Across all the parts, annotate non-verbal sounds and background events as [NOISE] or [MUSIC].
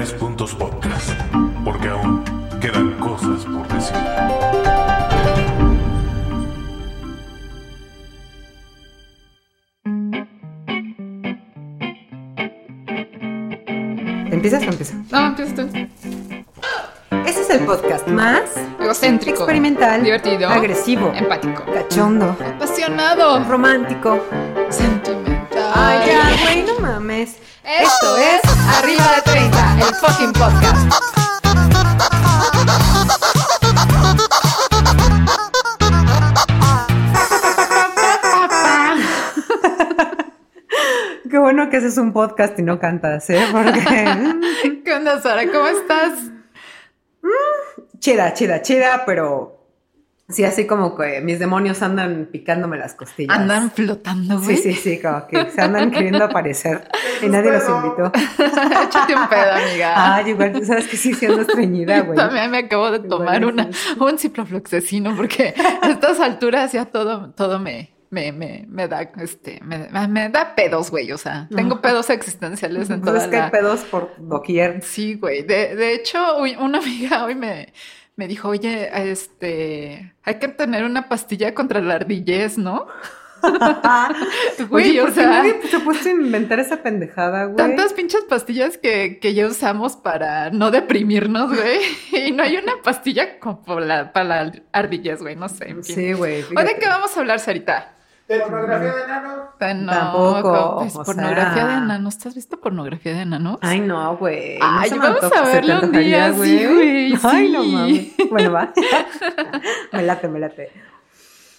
Tres Puntos Podcast, porque aún quedan cosas por decir. ¿Empiezas o empiezo? No, empieza tú. Este es el podcast más Egocéntrico. experimental, Divertido. agresivo, Empático. cachondo, Apasionado. romántico. Sentimental. Ay, ya, güey, no mames. Esto es Arriba de 30, el fucking podcast. Qué bueno que haces un podcast y no cantas, ¿eh? Porque. [LAUGHS] ¿Qué onda, Sara? ¿Cómo estás? chida, chida, chida, pero. Sí, así como que mis demonios andan picándome las costillas. Andan flotando, Sí, güey. sí, sí, como que se andan queriendo aparecer y nadie los invitó. [LAUGHS] Échate un pedo, amiga. Ay, igual tú sabes que sí, siendo estreñida, güey. También me acabo de tomar Igual, una, sí. un ciprofloxacino porque a estas alturas ya todo, todo me, me, me, me da, este, me, me da pedos, güey. O sea, tengo pedos existenciales en Entonces toda es que hay pedos por doquier. Sí, güey. De, de hecho, uy, una amiga hoy me, me dijo, oye, este, hay que tener una pastilla contra la ardillez, ¿no? [LAUGHS] Güey, Oye, o ¿por qué sea, nadie se ha puesto a inventar esa pendejada, güey? tantas pinches pastillas que, que ya usamos para no deprimirnos, güey. [LAUGHS] Y no hay una pastilla como para la, para la ardillez, güey, no sé. En fin. Sí, güey. ¿O de qué vamos a hablar, Sarita? ¿Pornografía de enanos? No, Tampoco, pues, pornografía sea. de enanos. ¿Te has visto pornografía de enanos? Ay, no, güey. no Ay, vamos a ¿se te verlo un día, antojaría, sí, güey, [LAUGHS] Ay, no mames. Bueno, va. [LAUGHS] me late, me late.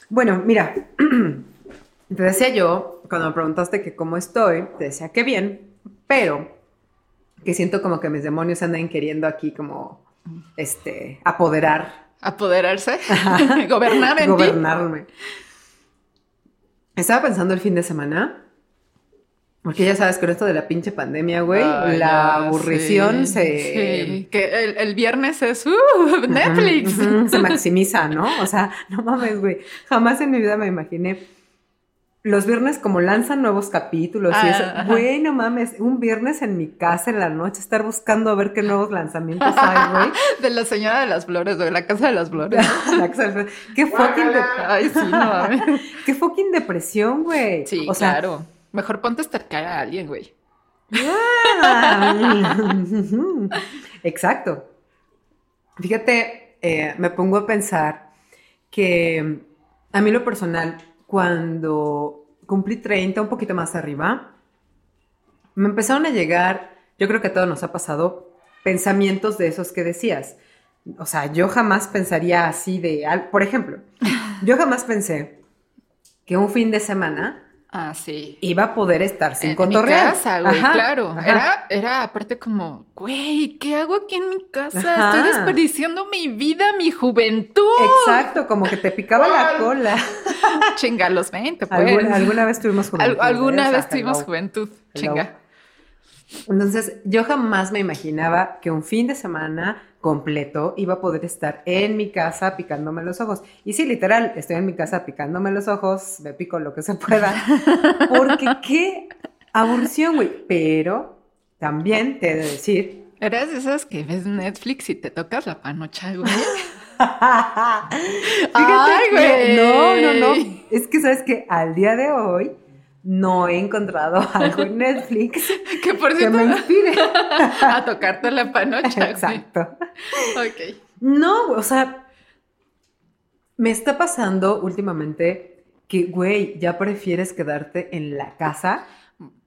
Bueno, mira. [CLEARS THROAT] Te decía yo, cuando me preguntaste que cómo estoy, te decía que bien, pero que siento como que mis demonios andan queriendo aquí como, este, apoderar Apoderarse, [LAUGHS] gobernar en ti. gobernarme. Estaba pensando el fin de semana, porque ya sabes, con esto de la pinche pandemia, güey, Ay, la ya, aburrición sí, se... sí, que el, el viernes es uh, Netflix. Se [LAUGHS] maximiza, ¿no? O sea, no mames, güey. Jamás en mi vida me imaginé. Los viernes como lanzan nuevos capítulos y Ah, eso. ajá. Güey, no mames, un viernes en mi casa en la noche estar buscando a ver qué nuevos lanzamientos hay, güey. [LAUGHS] De la señora de las flores, de la casa de las flores. [LAUGHS] La casa del- Qué fucking, de- Ay, sí, no mames. [LAUGHS] qué fucking depresión, güey. Sí, o sea, claro. Mejor ponte a estercar a alguien, güey. Ah, Exacto. Fíjate, eh, me pongo a pensar que a mí lo personal, cuando cumplí 30, un poquito más arriba, me empezaron a llegar, yo creo que a todos nos ha pasado, pensamientos de esos que decías. O sea, yo jamás pensaría así de, por ejemplo, yo jamás pensé que un fin de semana Ah, sí. iba a poder estar sin en, en mi casa, güey, Ajá, claro. ajá. Era, era aparte como, güey, ¿qué hago aquí en mi casa? Ajá. Estoy desperdiciando mi vida, mi juventud. Exacto, como que te picaba la cola. [LAUGHS] Chinga, los 20, pues. Alguna, alguna vez tuvimos Al- juventud. alguna ¿eh? Vez tuvimos hello. juventud. Hello. Chinga. Entonces, yo jamás me imaginaba que un fin de semana completo iba a poder estar en mi casa picándome los ojos. Y sí, literal, estoy en mi casa picándome los ojos, me pico lo que se pueda. [LAUGHS] Porque qué aburrición, güey. Pero también te he de decir Eres de esas que ves Netflix y te tocas la panocha, güey. [LAUGHS] Fíjate Ay, güey. no, no, no. Es que sabes que al día de hoy no he encontrado [LAUGHS] algo en Netflix [LAUGHS] que por que cierto, me inspire. [LAUGHS] a tocarte la panocha. Exacto. Ok. No, o sea, me está pasando últimamente que, güey, ya prefieres quedarte en la casa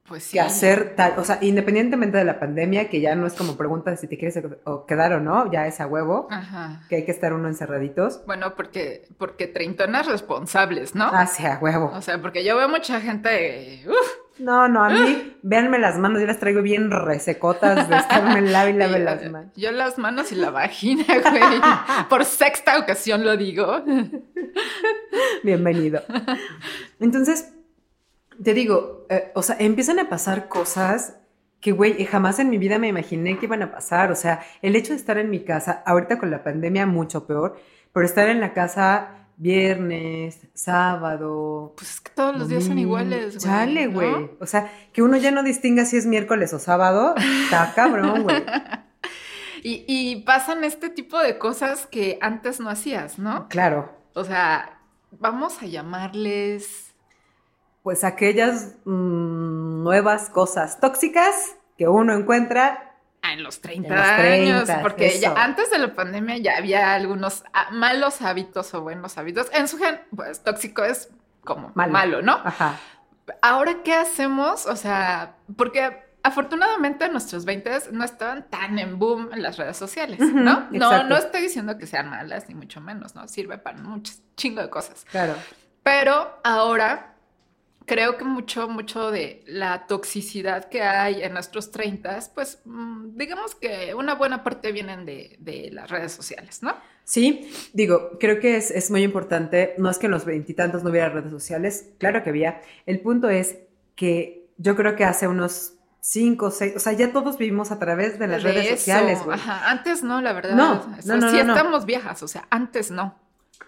Pues sí. que hacer tal, o sea, independientemente de la pandemia, que ya no es como pregunta de si te quieres o quedar o no, ya es a huevo, Ajá. que hay que estar uno encerraditos. Bueno, porque, porque treintonas responsables, ¿no? Hacia huevo. O sea, porque yo veo mucha gente. Uf, No, no, a mí, véanme las manos, yo las traigo bien resecotas de estarme lave y lave las manos. Yo las manos y la vagina, güey. [LAUGHS] Por sexta ocasión lo digo. Bienvenido. Entonces, te digo, eh, o sea, empiezan a pasar cosas que, güey, jamás en mi vida me imaginé que iban a pasar. O sea, el hecho de estar en mi casa, ahorita con la pandemia mucho peor, pero estar en la casa viernes, sábado. Pues es que todos los días son iguales, güey. Chale, ¿no? güey. O sea, que uno ya no distinga si es miércoles o sábado, está [LAUGHS] cabrón, güey. Y, y pasan este tipo de cosas que antes no hacías, ¿no? Claro. O sea, vamos a llamarles... Pues aquellas mm, nuevas cosas tóxicas que uno encuentra Ah, en los 30 En los años, 30, porque ya antes de la pandemia ya había algunos ah, malos hábitos o buenos hábitos. En su gen, pues tóxico es como Malo. malo, ¿no? Ajá. Ahora, ¿qué hacemos? O sea, porque afortunadamente nuestros 20 no estaban tan en boom en las redes sociales, ¿no? No, exacto. no estoy diciendo que sean malas, ni mucho menos, ¿no? Sirve para muchos chingo de cosas. Claro. Pero ahora creo que mucho, mucho de la toxicidad que hay en nuestros 30, pues mm, digamos que una buena parte vienen de, de las redes sociales, ¿no? Sí, digo, creo que es, es muy importante, no es que en los veintitantos no hubiera redes sociales, claro que había. El punto es que yo creo que hace unos cinco, seis, o sea, ya todos vivimos a través de las De redes eso, sociales. Ajá, antes no, la verdad. No, O no, sea, no, sí no, no. estamos viejas, o sea, antes no.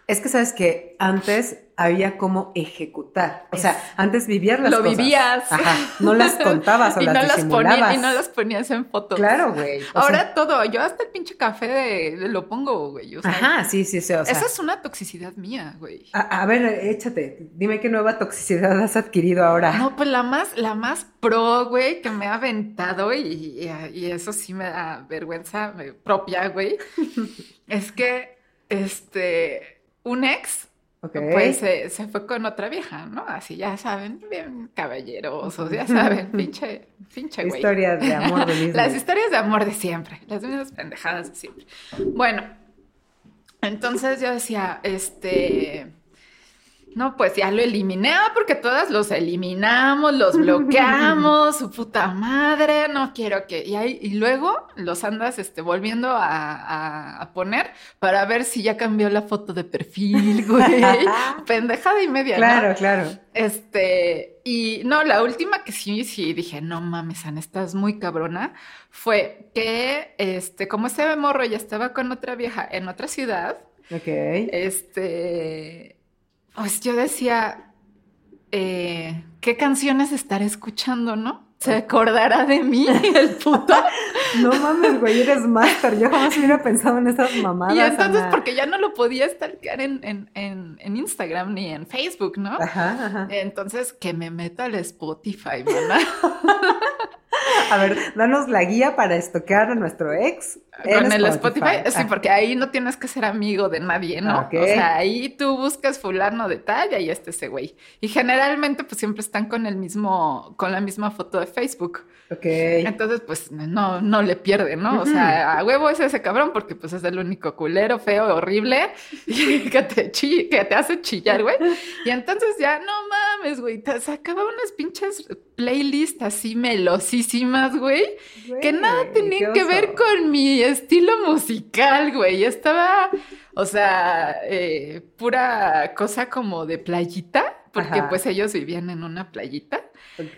Es que sabes que antes había cómo ejecutar, o sea, antes vivías las Lo cosas. vivías. Ajá, no las [LAUGHS] contabas o y, las no las disimulabas. ponía- y no las ponías en fotos. Claro, güey. Ahora sea, todo, yo hasta el pinche café de, de lo pongo, güey. O sea, ajá, sí, sí, sí, o sea. esa es una toxicidad mía, güey. a, a ver, échate, dime qué nueva toxicidad has adquirido ahora. No, pues la más, la más pro, güey, que me ha aventado y, y- y eso sí me da vergüenza propia, güey. [LAUGHS] es que, este, un ex, Ok. pues eh, se fue con otra vieja, ¿no? Así, ya saben, bien caballerosos, ya saben, pinche, pinche, güey. Historias de amor de. Las historias de amor de siempre, las mismas pendejadas de siempre. Bueno, entonces yo decía, este, no, pues ya lo eliminé, ah, porque todas los eliminamos, los [LAUGHS] bloqueamos, su puta madre, no quiero que, y, ahí, y luego los andas, este, volviendo a, a- a poner para ver si ya cambió la foto de perfil, [LAUGHS] güey, pendejada y media, ¿no? Claro, claro. Este, y no, la última que sí, sí dije, no mames, Ana, estás muy cabrona, fue que, este, como ese morro ya estaba con otra vieja en otra ciudad, Ok. este, pues yo decía, eh, ¿qué canciones estaré escuchando, no? ¿Se acordará de mí, [LAUGHS] el puto? No mames, güey, eres máster. Yo jamás hubiera pensado en esas mamadas. Y entonces, Ana. porque ya no lo podía stalkear en, en, en, en Instagram ni en Facebook, ¿no? Ajá, ajá. Entonces, que me meta al Spotify, ¿verdad? [LAUGHS] [LAUGHS] A ver, danos la guía para estoquear a nuestro ex. en Con el Spotify, sí, Ah, porque ahí no tienes que ser amigo de nadie, ¿no? Ok. O sea, ahí tú buscas fulano de tal y ahí está ese güey. Y generalmente, pues siempre están con el mismo, con la misma foto de Facebook. Ok. Entonces, pues no, no le pierde, ¿no? O sea, a huevo es ese cabrón porque pues es el único culero, feo, horrible [LAUGHS] que te, chi- que te hace chillar, güey. Y entonces ya, no mames, güey, te sacaba unas pinches playlists así melosísimas, güey, que nada tenían que ver con mi estilo musical, güey. Estaba, o sea, eh, pura cosa como de playita, porque Ajá. pues ellos vivían en una playita.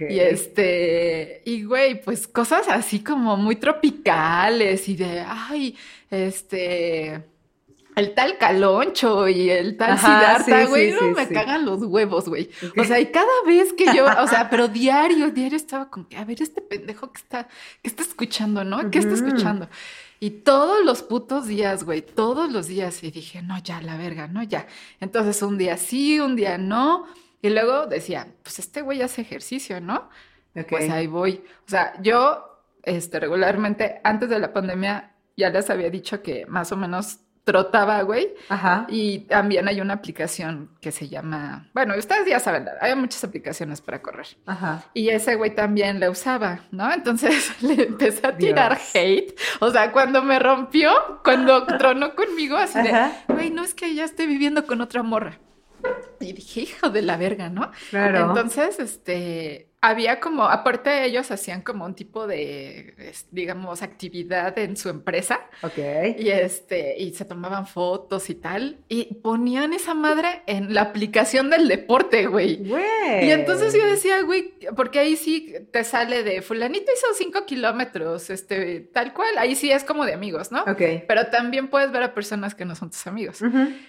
Y este, y güey, pues cosas así como muy tropicales y de, ay, este, el tal Caloncho y el tal Ajá, Siddhartha, güey, sí, no sí, me cagan los huevos, güey. O sea, y cada vez que yo, o sea, [LAUGHS] pero diario, diario estaba con que, a ver, este pendejo que está, que está escuchando, ¿no? ¿Qué está escuchando? Y todos los putos días, güey, todos los días. Y dije, no, ya, la verga, no, ya. Entonces, un día sí, un día no. Y luego decía, pues este güey hace ejercicio, ¿no? Pues ahí voy. O sea, yo, este, regularmente, antes de la pandemia, ya les había dicho que más o menos trotaba, güey. Ajá. Y también hay una aplicación que se llama, bueno, ustedes ya saben, hay muchas aplicaciones para correr. Ajá. Y ese güey también la usaba, ¿no? Entonces [LAUGHS] le empecé a tirar Dios. hate. O sea, cuando me rompió, cuando [LAUGHS] tronó conmigo, así de, güey, no es que ya estoy viviendo con otra morra. Y dije, hijo de la verga, ¿no? Claro. Entonces, este, había como, aparte ellos hacían como un tipo de, digamos, actividad en su empresa. Ok. Y este, y se tomaban fotos y tal, y ponían esa madre en la aplicación del deporte, güey. Güey. Y entonces yo decía, güey, porque ahí sí te sale de fulanito hizo cinco kilómetros, este, tal cual, ahí sí es como de amigos, ¿no? Ok. Pero también puedes ver a personas que no son tus amigos.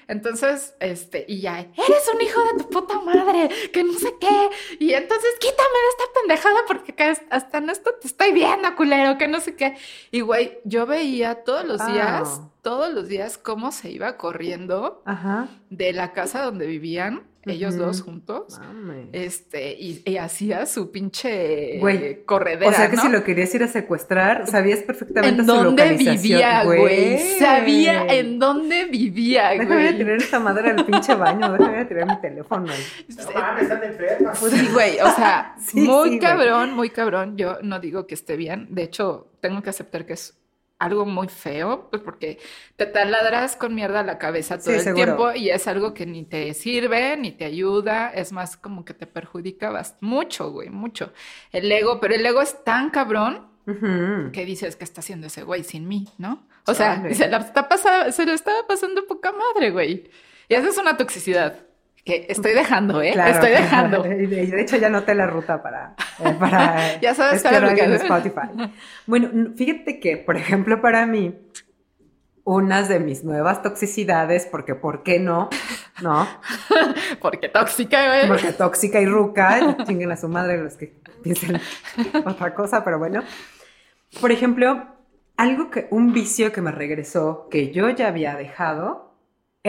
Entonces, este, y ya, eres un hijo de tu puta madre, que no sé qué. Y entonces, quítame de esta pendejada porque hasta en esto te estoy viendo, culero, que no sé qué. Y güey, yo veía todos los días, Wow. todos los días cómo se iba corriendo Ajá. de la casa donde vivían, ellos dos juntos. Mames. Este, y, y hacía su pinche Güey, corredera. O sea que ¿no? si lo querías ir a secuestrar, sabías perfectamente en su dónde localización. vivía, güey. Sabía en dónde vivía, Déjame ir a güey. tirar esta madre al pinche baño, déjame ir a tirar mi teléfono. No mames, están enfermas. Sí, güey, o sea, [LAUGHS] Sí, muy sí, güey. cabrón, muy cabrón. Yo no digo que esté bien. De hecho, tengo que aceptar que es algo muy feo, pues porque te taladras con mierda la cabeza todo Sí, el seguro. tiempo y es algo que ni te sirve, ni te ayuda, es más como que te perjudica mucho, güey, mucho. El ego, pero el ego es tan cabrón que dices que está haciendo ese güey sin mí, ¿no? O sea, se, la está pasa- se lo estaba pasando poca madre, güey. Y esa es una toxicidad que estoy dejando, ¿eh? Claro. Estoy dejando. [LAUGHS] Y de, hecho ya noté la ruta para, eh, para [LAUGHS] Ya sabes lo que en. Spotify. Bueno, fíjate que, por ejemplo, para mí, unas de mis nuevas toxicidades, porque ¿por qué no? ¿No? [LAUGHS] Porque tóxica, güey. Porque tóxica y ruca, chinguen a su madre los que piensen otra cosa, pero bueno. Por ejemplo, algo que, un vicio que me regresó, que yo ya había dejado,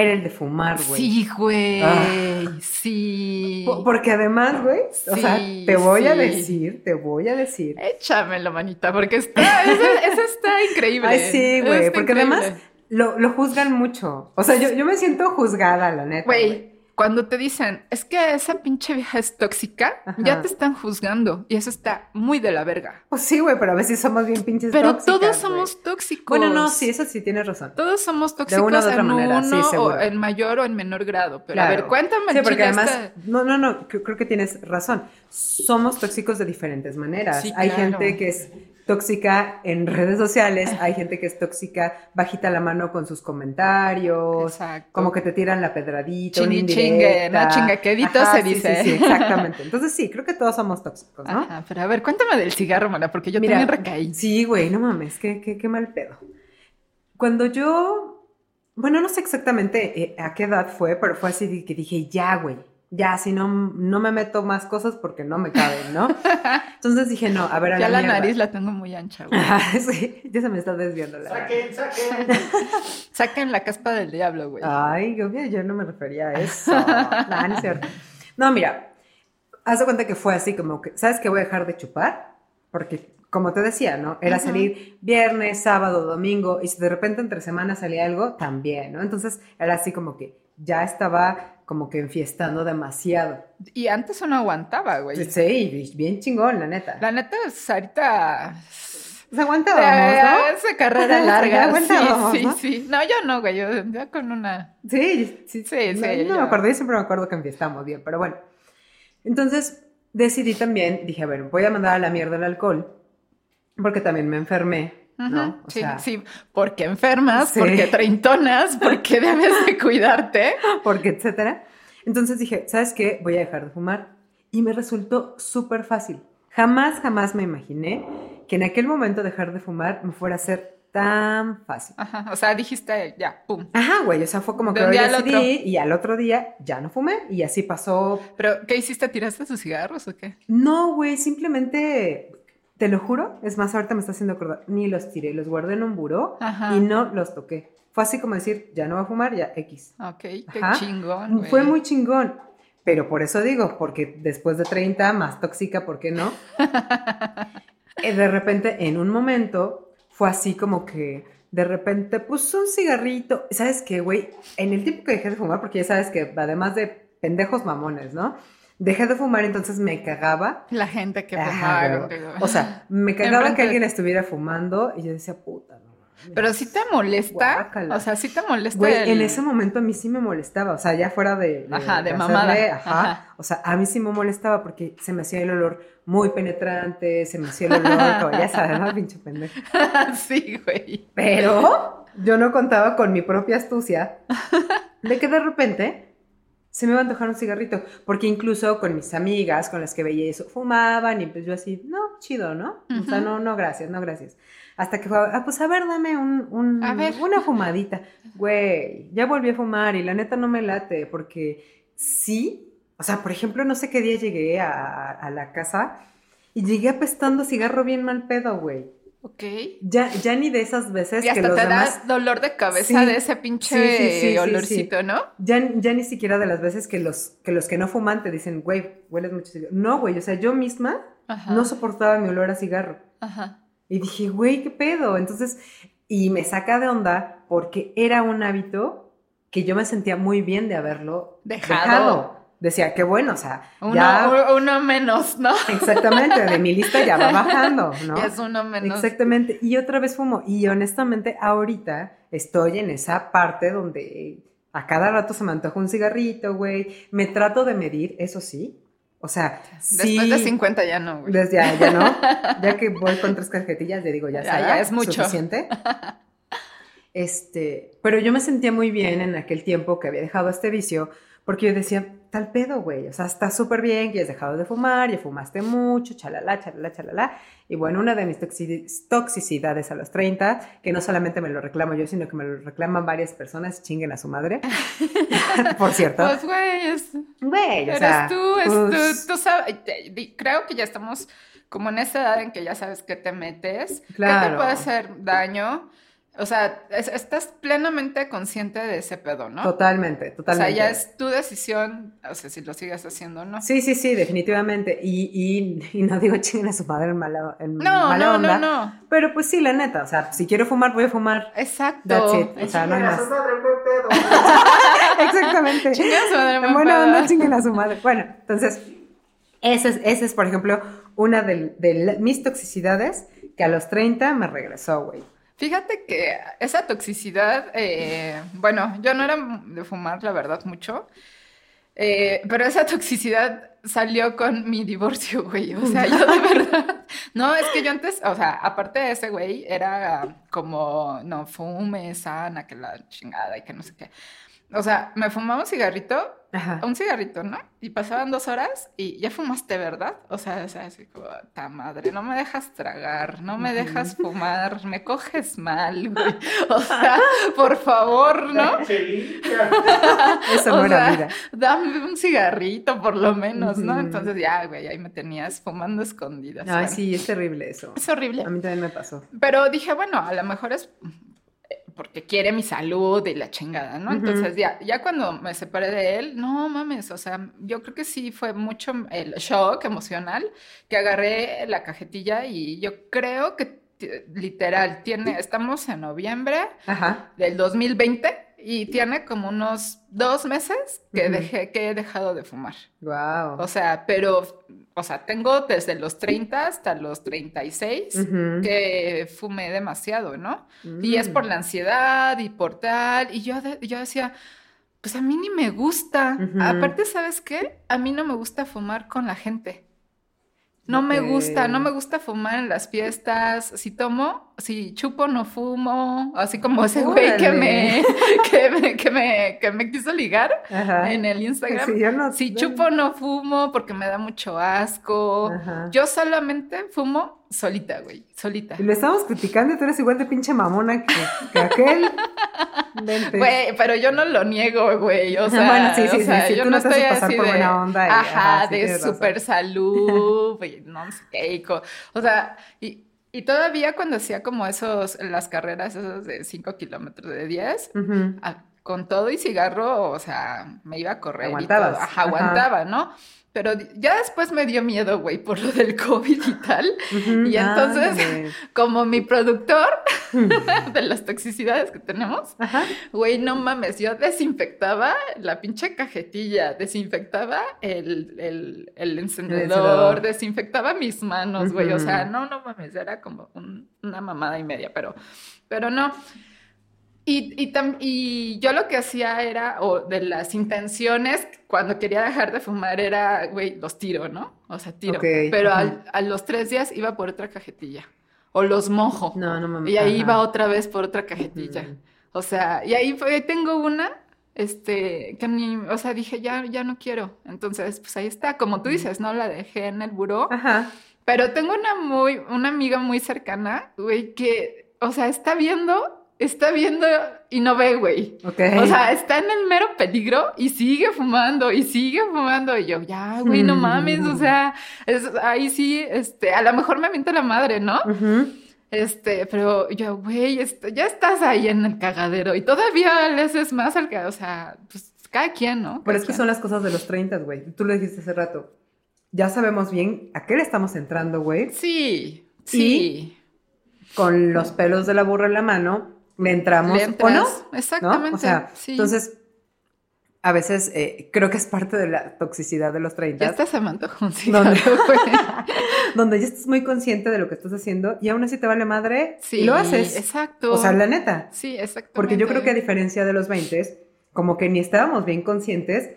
era el de fumar, güey. Sí, güey. Ah. Sí. Po- Porque además, güey, o sea, te voy a decir, te voy a decir. Échamelo, manita, porque está, eso, eso está increíble. Ay, sí, güey, porque increíble. además lo, lo juzgan mucho. O sea, yo, yo me siento juzgada, la neta. Güey, cuando te dicen, es que esa pinche vieja es tóxica, Ajá. ya te están juzgando. Y eso está muy de la verga. Pues sí, güey, pero a veces somos bien pinches Pero tóxicas, todos güey. somos tóxicos. Bueno, no, sí, eso sí tienes razón. Todos somos tóxicos una u otra en manera, sí, uno o seguro. en mayor o en menor grado. Pero a ver, cuéntame, Sí, porque además, esta- no, no, no, creo, creo que tienes razón. Somos tóxicos de diferentes maneras. Sí, Hay claro. gente que es tóxica en redes sociales, hay gente que es tóxica bajita la mano con sus comentarios, Exacto. como que te tiran la pedradita, una Chingue. ¿no? Chingaquedito se sí, dice. Sí, sí, exactamente. Entonces sí, creo que todos somos tóxicos, ¿no? Ajá, pero a ver, cuéntame del cigarro, mana, porque yo Mira, también recaí. Sí, güey, no mames, qué, qué, qué mal pedo. Cuando yo, bueno, no sé exactamente eh, a qué edad fue, pero fue así que dije, ya, güey, ya, si no, no me meto más cosas porque no me caben, ¿no? [LAUGHS] Entonces dije, no, a ver, a Ya la nariz la tengo muy ancha, güey. [LAUGHS] Sí, ya se me está desviando la nariz. Saquen, saquen. [LAUGHS] Saquen la caspa del diablo, güey. Ay, obvio, yo no me refería a eso. No, no es cierto. No, mira, haz de cuenta que fue así como que, ¿sabes qué voy a dejar de chupar? Porque, como te decía, ¿no? Era salir viernes, sábado, domingo, y si de repente entre semana salía algo, también, ¿no? Entonces era así como que ya estaba como que enfiestando demasiado. Y antes uno aguantaba, güey. Sí, bien chingón, la neta. La neta, es ahorita. Pues aguantábamos, ¿no? Esa carrera [LAUGHS] larga. Aguantábamos, sí, sí, ¿no? sí. No, yo no, güey. Yo, yo con una. Sí, sí, Sí, no, sí, No, me acuerdo, yo siempre me acuerdo que enfiestamos bien, pero bueno. Entonces decidí también, dije, a ver, voy a mandar a la mierda el alcohol, porque también me enfermé, ¿no? O sí, sea, sí. Porque enfermas, Sí. porque treintonas, porque [LAUGHS] debes de cuidarte. porque etcétera. Entonces dije, ¿sabes qué? Voy a dejar de fumar. Y me resultó súper fácil. Jamás, jamás me imaginé que en aquel momento dejar de fumar me fuera a ser tan fácil. Ajá. O sea, dijiste ya, pum. Aja, güey, o sea, fue como que al decidí y al otro día ya no fumé y así pasó ¿Pero qué hiciste? ¿Tiraste tus cigarros o qué? No, güey, simplemente, te lo juro, es más, ahorita me está haciendo acordar, ni los tiré, los guardé en un buró Ajá. y no los toqué. Fue así como decir, ya no voy a fumar, ya X. Ok, qué Ajá. chingón, güey. Fue muy chingón, pero por eso digo, porque después de 30, más tóxica, ¿por qué no? [LAUGHS] Eh, de repente, en un momento, fue así como que, de repente, pues un cigarrito. ¿Sabes qué, güey? En el tiempo que dejé de fumar, porque ya sabes que además de pendejos mamones, ¿no? Dejé de fumar, entonces me cagaba La gente que fumaba contigo. O sea, me [LAUGHS] cagaba que de- alguien estuviera fumando y yo decía, puta, no. mames". Pero sí te molesta. Guácala. O sea, sí te molesta. Güey, el- en ese momento a mí sí me molestaba, o sea, ya fuera de... Ajá, de mamada. Ajá, Ajá. O sea, a mí sí me molestaba porque se me hacía el olor muy penetrante, se me hacía el olor, como ya sabes, ¿no? Pinche pendejo. [LAUGHS] sí, güey. Pero yo no contaba con mi propia astucia de que de repente se me iba a antojar un cigarrito, porque incluso con mis amigas con las que veía eso, fumaban y pues yo así, no, chido, ¿no? O sea, no, no, gracias, no, gracias. Hasta que fue, ah, pues a ver, dame un, un- A ver. una fumadita. Güey, ya volví a fumar y la neta no me late, porque sí, O sea, por ejemplo, no sé qué día llegué a, a la casa y llegué apestando cigarro bien mal pedo, güey. Ok. Ya, ya ni de esas veces Y hasta que los te demás... das dolor de cabeza Sí. de ese pinche Sí, sí, olorcito, ¿no? Ya, ya ni siquiera de las veces que los que, los que no fuman te dicen, güey, hueles mucho cigarro. No, güey, o sea, yo misma Ajá. no soportaba mi olor a cigarro. Ajá. Y dije, güey, ¿qué pedo? Entonces, y me saca de onda porque era un hábito que yo me sentía muy bien de haberlo Dejado. Decía, qué bueno, o sea, Uno, ya, uno menos, ¿no? [LAUGHS] exactamente, de mi lista ya va bajando, ¿no? Ya es uno menos. Exactamente. Y otra vez fumo. Y honestamente, ahorita estoy en esa parte donde a cada rato se me antoja un cigarrito, güey. Me trato de medir, eso sí. O sea, sí. Después de 50 ya no, güey. Desde ya, ya no. [LAUGHS] Ya que voy con tres cajetillas, le digo, ya, Ya, será ya es mucho. suficiente. [LAUGHS] Este, pero yo me sentía muy bien en aquel tiempo que había dejado este vicio, porque yo decía, tal pedo, güey, o sea, está súper bien que ya has dejado de fumar, ya fumaste mucho, chalala, chalala, chalala. Y bueno, una de mis toxi- toxicidades a los 30, que no solamente me lo reclamo yo, sino que me lo reclaman varias personas, chinguen a su madre. [LAUGHS] [LAUGHS] Por cierto. Pues, güey, es, Güey, o sea, tú, es pues, tú, tú sabes. te- di- Creo que ya estamos como en esa edad en que ya sabes qué te metes, qué te Claro. puede hacer daño. O sea, es- estás plenamente consciente de ese pedo, ¿no? Totalmente, O totalmente. sea, ya es tu decisión, o sea, si lo sigues haciendo o no. Sí, sí, sí, definitivamente. Y, y, y no digo [LAUGHS] chinguen a su madre en mala, en No, mala no, onda. no, no. Pero pues sí, la neta, o sea, si quiero fumar, voy a fumar. Exacto. That's it. O sea, no hay [LAUGHS] [LAUGHS] Chinguen a su madre, buen pedo. Exactamente. Chingue a su madre, En buen buena onda, chinguen a su madre. Bueno, entonces, esa es, esa es por ejemplo, una de, mis toxicidades que a los 30 me regresó, güey. Fíjate que esa toxicidad, eh, bueno, yo no era de fumar, la verdad, mucho, eh, pero esa toxicidad salió con mi divorcio, güey. O sea, yo de verdad, no, es que yo antes, o sea, aparte de ese güey, era como, no, fume, sana, que la chingada y que no sé qué. O sea, me fumaba un cigarrito, Ajá. un cigarrito, ¿no? Y pasaban dos horas y ya fumaste, ¿verdad? O sea, o sea, así como, ta madre, no me dejas tragar, no me dejas fumar, me coges mal, [LAUGHS] güey. O sea, por favor, ¿no? [LAUGHS] Eso no era vida. Dame un cigarrito, por lo menos, ¿no? Entonces ya, güey, ahí me tenías fumando escondidas. Ay, Bueno, sí, es terrible eso. Es horrible. A mí también me pasó. Pero dije, bueno, a lo mejor es porque quiere mi salud y la chingada, ¿no? Entonces ya, ya cuando me separé de él, no mames, o sea, yo creo que sí fue mucho el shock emocional que agarré la cajetilla y yo creo que t- literal tiene, estamos en noviembre Ajá. del 2020 y tiene como unos dos meses que dejé, que he dejado de fumar. Wow. O sea, pero, o sea, tengo desde los 30 hasta los 36 Ujú. que fumé demasiado, ¿no? Y es por Mm. la ansiedad y por tal. Y yo, de- yo decía, pues a mí ni me gusta. Aparte, ¿sabes qué? A mí no me gusta fumar con la gente. No me gusta, no me gusta fumar en las fiestas. Si tomo, si chupo, no fumo. Así como ese güey que me, [LAUGHS] que me, que me, que me quiso ligar Ajá. en el Instagram. Yo no- Si chupo, no fumo porque me da mucho asco. Ajá. Yo solamente fumo solita, güey, solita. Y lo estamos criticando y tú eres igual de pinche mamona que, que aquel. [LAUGHS] Vente. Güey, pero yo no lo niego, güey. O sea, Bueno, sí, sí, o sí, sea, sí, yo tú no estoy pasar así por de, buena onda y- ajá, ajá, sí, de tienes razón. super salud, güey, no sé qué. y o sea, y, y todavía cuando hacía como esos, las carreras esas de 5 kilómetros de 10, Ujú. a- con todo y cigarro, o sea, me iba a correr y Aguantabas, todo. Ajá, ajá. aguantaba, ¿no? Pero ya después me dio miedo, güey, por lo del COVID y tal. Y entonces, [LAUGHS] como mi productor [LAUGHS] de las toxicidades que tenemos, güey, no mames, yo desinfectaba la pinche cajetilla, desinfectaba el, el, el encendedor, encendedor. desinfectaba mis manos, güey, o sea, no, no mames, era como un- una mamada y media, pero, pero no. Y, y, tam- y yo lo que hacía era, o de las intenciones, cuando quería dejar de fumar, era, güey, los tiro, ¿no? O sea, tiro. Ok, Pero al- a los tres días iba por otra cajetilla. O los mojo. No, no mames. Y ahí ajá. iba otra vez por otra cajetilla. O sea, y ahí fue- tengo una, este, que ni, o sea, dije, ya, ya no quiero. Entonces, pues ahí está, como tú dices, ¿no? La dejé en el buró. Ajá. Pero tengo una muy, una amiga muy cercana, güey, que, o sea, está viendo está viendo y no ve, güey. Ok. O sea, está en el mero peligro y sigue fumando y sigue fumando. Y yo, ya, güey, no mames. O sea, es- ahí sí, este, a lo mejor me miente la madre, ¿no? Este, pero yo, güey, est- ya estás ahí en el cagadero y todavía le haces más al que, o sea, pues cada quien, ¿no? Pero es que son las cosas de los 30, güey. Tú lo dijiste hace rato. Ya sabemos bien a qué le estamos entrando, güey. Sí, sí. Con los pelos de la burra en la mano, le entramos Le o no. Exactamente. O sea, sí. entonces, a veces eh, creo que es parte de la toxicidad de los 30. ya antojó un [LAUGHS] [LAUGHS] donde ya estás muy consciente de lo que estás haciendo y aún así te vale madre Sí, y lo haces. Exacto. O sea, la neta. Sí, exactamente. Porque yo creo que a diferencia de los 20, como que ni estábamos bien conscientes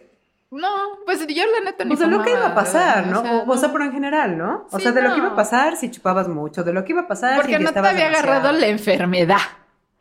No, pues yo la neta ni pues de lo que iba a pasar, ¿no? o sea, O, o sea, pero en general, ¿no? O Sí, sea, de lo que iba a pasar si chupabas mucho, de lo que iba a pasar Porque si no te había agarrado la enfermedad.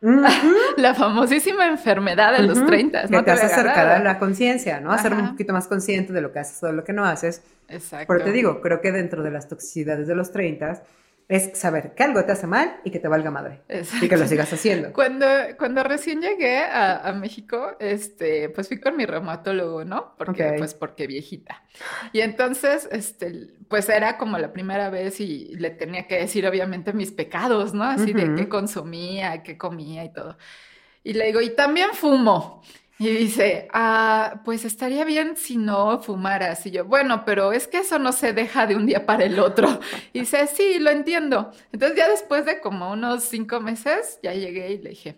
[LAUGHS] La famosísima enfermedad de los ujú, 30. Que no te hace había acercar a la conciencia, ¿no? A ser un Ajá. poquito más consciente de lo que haces o de lo que no haces. Exacto. Pero te digo, creo que dentro de las toxicidades de los 30 es saber que algo te hace mal y que te valga madre. Exacto. Y que lo sigas haciendo. Cuando, cuando recién llegué a, a México, este, pues fui con mi reumatólogo, ¿no? Porque, Ok. pues, porque viejita. Y entonces, este, pues era como la primera vez y le tenía que decir, obviamente, mis pecados, ¿no? Así de Ujú. qué consumía, qué comía y todo. Y le digo, y también fumo. Y dice, ah, pues estaría bien si no fumaras. Y yo, bueno, pero es que eso no se deja de un día para el otro. [LAUGHS] Y dice, sí, lo entiendo. Entonces ya después de como unos cinco meses, ya llegué y le dije,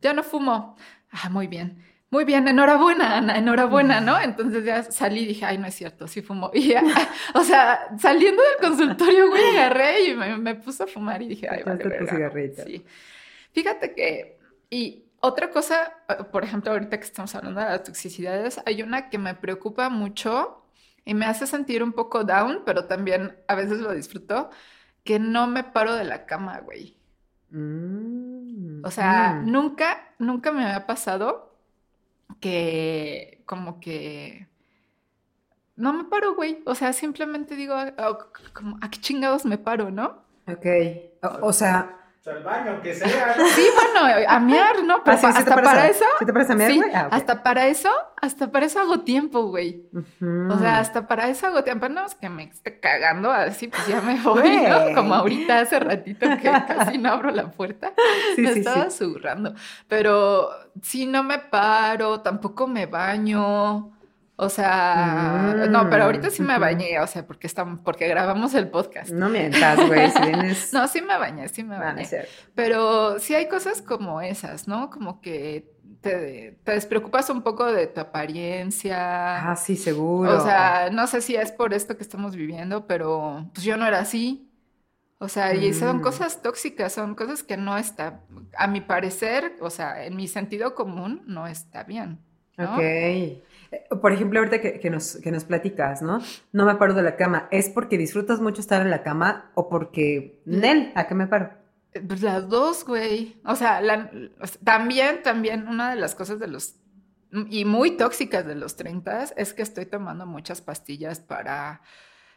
ya no fumo. Ah, muy bien. Muy bien, enhorabuena, Ana, enhorabuena, ¿no? Entonces ya salí y dije, ay, no es cierto, sí fumo. Y ya, [LAUGHS] o sea, saliendo del consultorio, güey, agarré y me, me puse a fumar y dije, ay, vale, tu cigarrito. Sí. Fíjate que, y otra cosa, eh, por ejemplo, ahorita que estamos hablando de las toxicidades, hay una que me preocupa mucho y me hace sentir un poco down, pero también a veces lo disfruto, que no me paro de la cama, güey. Mm, O sea, mm. nunca, nunca me había pasado que como que no me paro, güey. O sea, simplemente digo, ah, ah, como, ¿a qué chingados me paro, no? Ok. O sea, al baño, aunque sea. ¿no? Sí, bueno, a mear, ¿no? Pero ¿ah, sí, sí te hasta para eso, ¿Sí te paras a mear, güey? Ah, hasta para eso, hasta para eso hago tiempo, güey. O sea, hasta para eso hago tiempo. No, es que me esté cagando así, pues ya me voy, ¿no? Como ahorita hace ratito que [LAUGHS] casi no abro la puerta. Sí, me sí, estaba sí. susurrando. Pero sí, no me paro, tampoco me baño. O sea, Mm, no, pero ahorita sí me ujú. bañé, o sea, porque estamos, porque grabamos el podcast. No mientas, güey, si [LAUGHS] vienes... No, sí me bañé, sí me bañé. Pero sí hay cosas como esas, ¿no? Como que te, te despreocupas un poco de tu apariencia. Ah, sí, seguro. O sea, no sé si es por esto que estamos viviendo, pero pues yo no era así. O sea, y son Mm. cosas tóxicas, son cosas que no está, a mi parecer, o sea, en mi sentido común, no está bien. ¿no? Ok. Por ejemplo, ahorita que, que nos, que nos platicas, ¿no? No me paro de la cama. ¿Es porque disfrutas mucho estar en la cama o porque, Nel, ¿a qué me paro? Eh, Pues las dos, güey. O sea, la- también, también una de las cosas de los, y muy tóxicas de los 30 es que estoy tomando muchas pastillas para,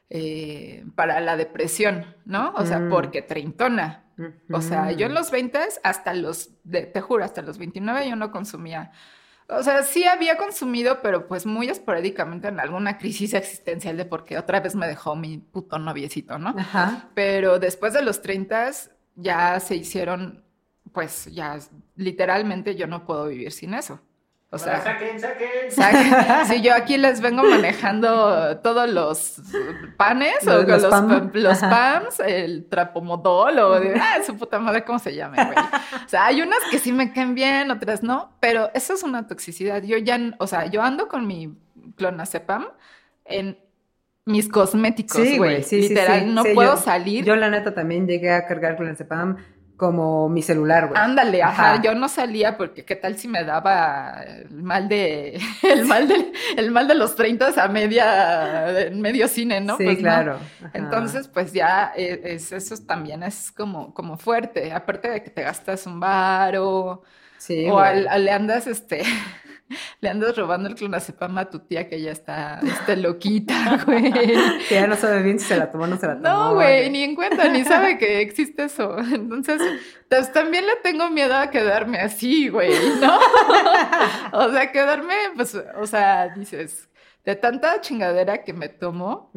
eh, para la depresión, ¿no? O sea, Mm. porque treintona. O sea, yo en los 20 hasta los, de- te juro, hasta los 29 yo no consumía. O sea, sí había consumido, pero pues muy esporádicamente en alguna crisis existencial de porque otra vez me dejó mi puto noviecito, ¿no? Ajá. Pero después de los 30 ya se hicieron, pues ya literalmente yo no puedo vivir sin eso. O sea, saquen, saquen. sa- [LAUGHS] si yo aquí les vengo manejando todos los panes o Los- los los, pam. pam- los Ajá. pams, el trapomodol o de, ah, su puta madre, ¿cómo se llame, güey? O sea, hay unas que sí me caen bien, otras no, pero eso es una toxicidad. Yo ya, o sea, yo ando con mi clonazepam en mis cosméticos, Sí, güey. sí, sí, Literal, sí. no Sí, puedo yo- salir. Yo, la neta, también llegué a cargar Cepam como mi celular, güey. Ándale, ajá. Ajá. yo no salía porque qué tal si me daba el mal de [LAUGHS] el mal de el mal de los 30 a media en medio cine, ¿no? sí, Pues claro. Entonces, pues ya eh, es, eso también es como, como fuerte, aparte de que te gastas un varo sí, o al- le andas este [LAUGHS] le andas robando el clonazepam a tu tía que ya está este, loquita, [LAUGHS] güey. Que ya no sabe bien si se la tomó o no se la tomó. No, güey, ni en cuenta, ni sabe que existe eso. Entonces, pues también le tengo miedo a quedarme así, güey, ¿no? [LAUGHS] o sea, quedarme, pues, o sea, dices, de tanta chingadera que me tomo,